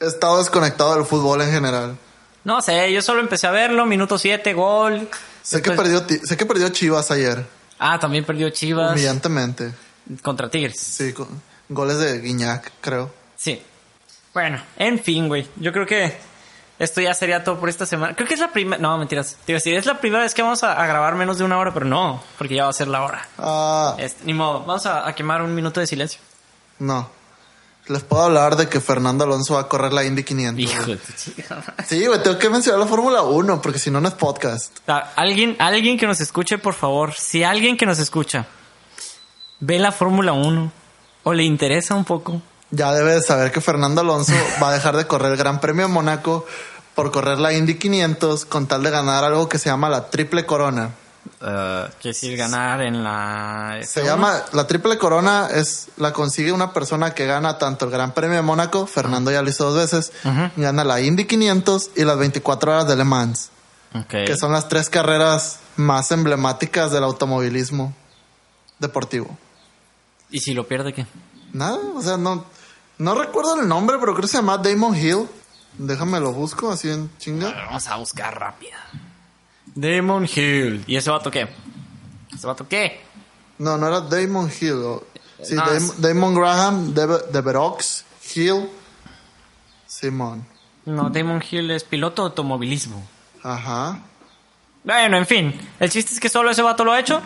He estado desconectado del fútbol en general. No sé, yo solo empecé a verlo, minuto 7, gol. Sé que, perdió, sé que perdió Chivas ayer. Ah, también perdió Chivas Humillantemente. contra Tigres. Sí, con goles de Guiñac, creo. Sí. Bueno, en fin, güey. Yo creo que esto ya sería todo por esta semana. Creo que es la primera... No, mentiras. Te iba a decir, es la primera vez que vamos a, a grabar menos de una hora, pero no, porque ya va a ser la hora. Ah, Este, ni modo, vamos a, a quemar un minuto de silencio. No. Les puedo hablar de que Fernando Alonso va a correr la Indy 500. Hijo güey. de. Sí, güey, tengo que mencionar la Fórmula 1 porque si no, no es podcast. Ah, Alguien, alguien que nos escuche, por favor. Si alguien que nos escucha ve la Fórmula 1 o le interesa un poco, Ya debe de saber que Fernando Alonso va a dejar de correr el Gran Premio de Mónaco por correr la Indy 500 con tal de ganar algo que se llama la Triple Corona. quiere decir ganar en la. Se llama la Triple Corona es la consigue una persona que gana tanto el Gran Premio de Mónaco, Fernando ya lo hizo dos veces, gana la Indy 500 y las 24 horas de Le Mans, que son las tres carreras más emblemáticas del automovilismo deportivo. ¿Y si lo pierde qué? Nada, o sea, no, no recuerdo el nombre, pero creo que se llama Damon Hill. Déjame lo busco así en chinga. Vamos a buscar rápida. Damon Hill. ¿Y ese vato qué? ¿Ese vato qué? No, no era Damon Hill. Sí, No, Dam- es- Damon Graham, de, de Verox, Hill, Simón. No, Damon Hill es piloto de automovilismo. Ajá. Bueno, en fin. El chiste es que solo ese vato lo ha hecho.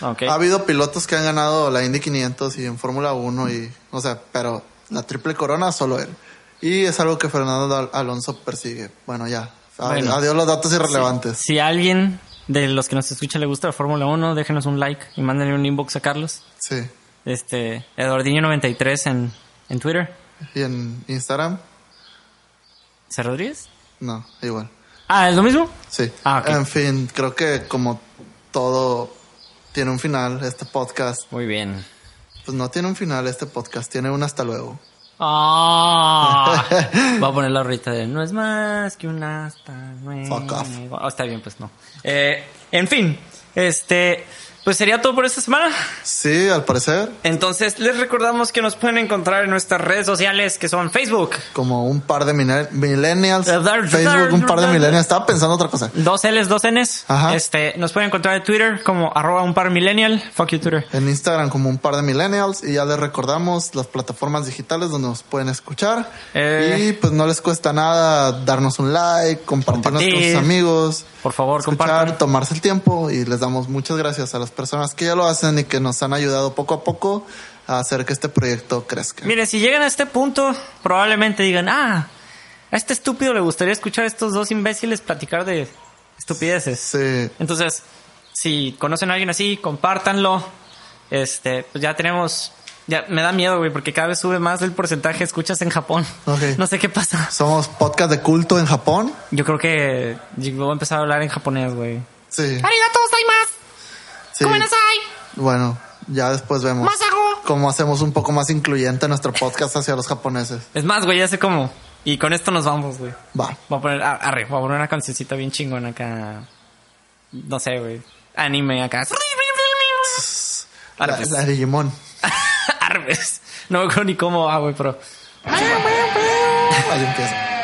Ha habido pilotos que han ganado la Indy 500 y en Fórmula 1 y, o sea, pero la triple corona solo él. Y es algo que Fernando Al- Alonso persigue. Bueno, ya. Bueno. Adiós los datos irrelevantes. Si a alguien de los que nos escucha le gusta la Fórmula 1, déjenos un like y mándenle un inbox a Carlos. Sí. Este, Eduardinho93 en, en Twitter. Y en Instagram, ¿C. Rodríguez? no, igual. Ah, ¿es lo mismo? Sí. Ah, ok. En fin, creo que como todo tiene un final, este podcast, Muy bien. pues no tiene un final este podcast, tiene un hasta luego. Ah, Voy a poner la ahorita de no es más que un hasta luego. Fuck off. Oh, está bien, pues no. Eh, en fin, este, pues sería todo por esta semana. Sí, al parecer, Entonces, les recordamos que nos pueden encontrar en nuestras redes sociales que son Facebook, como un par de millennials, Facebook, un par de millennials, estaba pensando otra cosa. dos L's, dos N's. Ajá. Este, nos pueden encontrar en Twitter como arroba un par millennial. Fuck you, Twitter. En Instagram como un par de millennials y ya les recordamos las plataformas digitales donde nos pueden escuchar. Eh. Y pues no les cuesta nada darnos un like, compartirnos con Compartir. sus amigos. Por favor, escuchar, compartan. tomarse el tiempo y les damos muchas gracias a las personas que ya lo hacen y que nos han ayudado poco a poco a hacer que este proyecto crezca. Mire, si llegan a este punto, probablemente digan, ah, a este estúpido le gustaría escuchar a estos dos imbéciles platicar de estupideces. Sí, Entonces, si conocen a alguien así, compártanlo. Este, pues ya tenemos, ya me da miedo, güey, porque cada vez sube más el porcentaje de escuchas en Japón. Ok. No sé qué pasa. somos podcast de culto en Japón. Yo creo que voy a empezar a hablar en japonés, güey. Sí, Arigato. Sí. Bueno, ya después vemos Masago. cómo hacemos un poco más incluyente nuestro podcast hacia los japoneses. Es más, güey, ya sé cómo. Y con esto nos vamos, güey. Va. Voy a poner, ah, arre, voy a poner una cancioncita bien chingona acá. No sé, güey. Anime acá. Arre, La, pues. la Digimon. Arre, pues. No me acuerdo ni cómo va, güey, pero. Ahí empieza.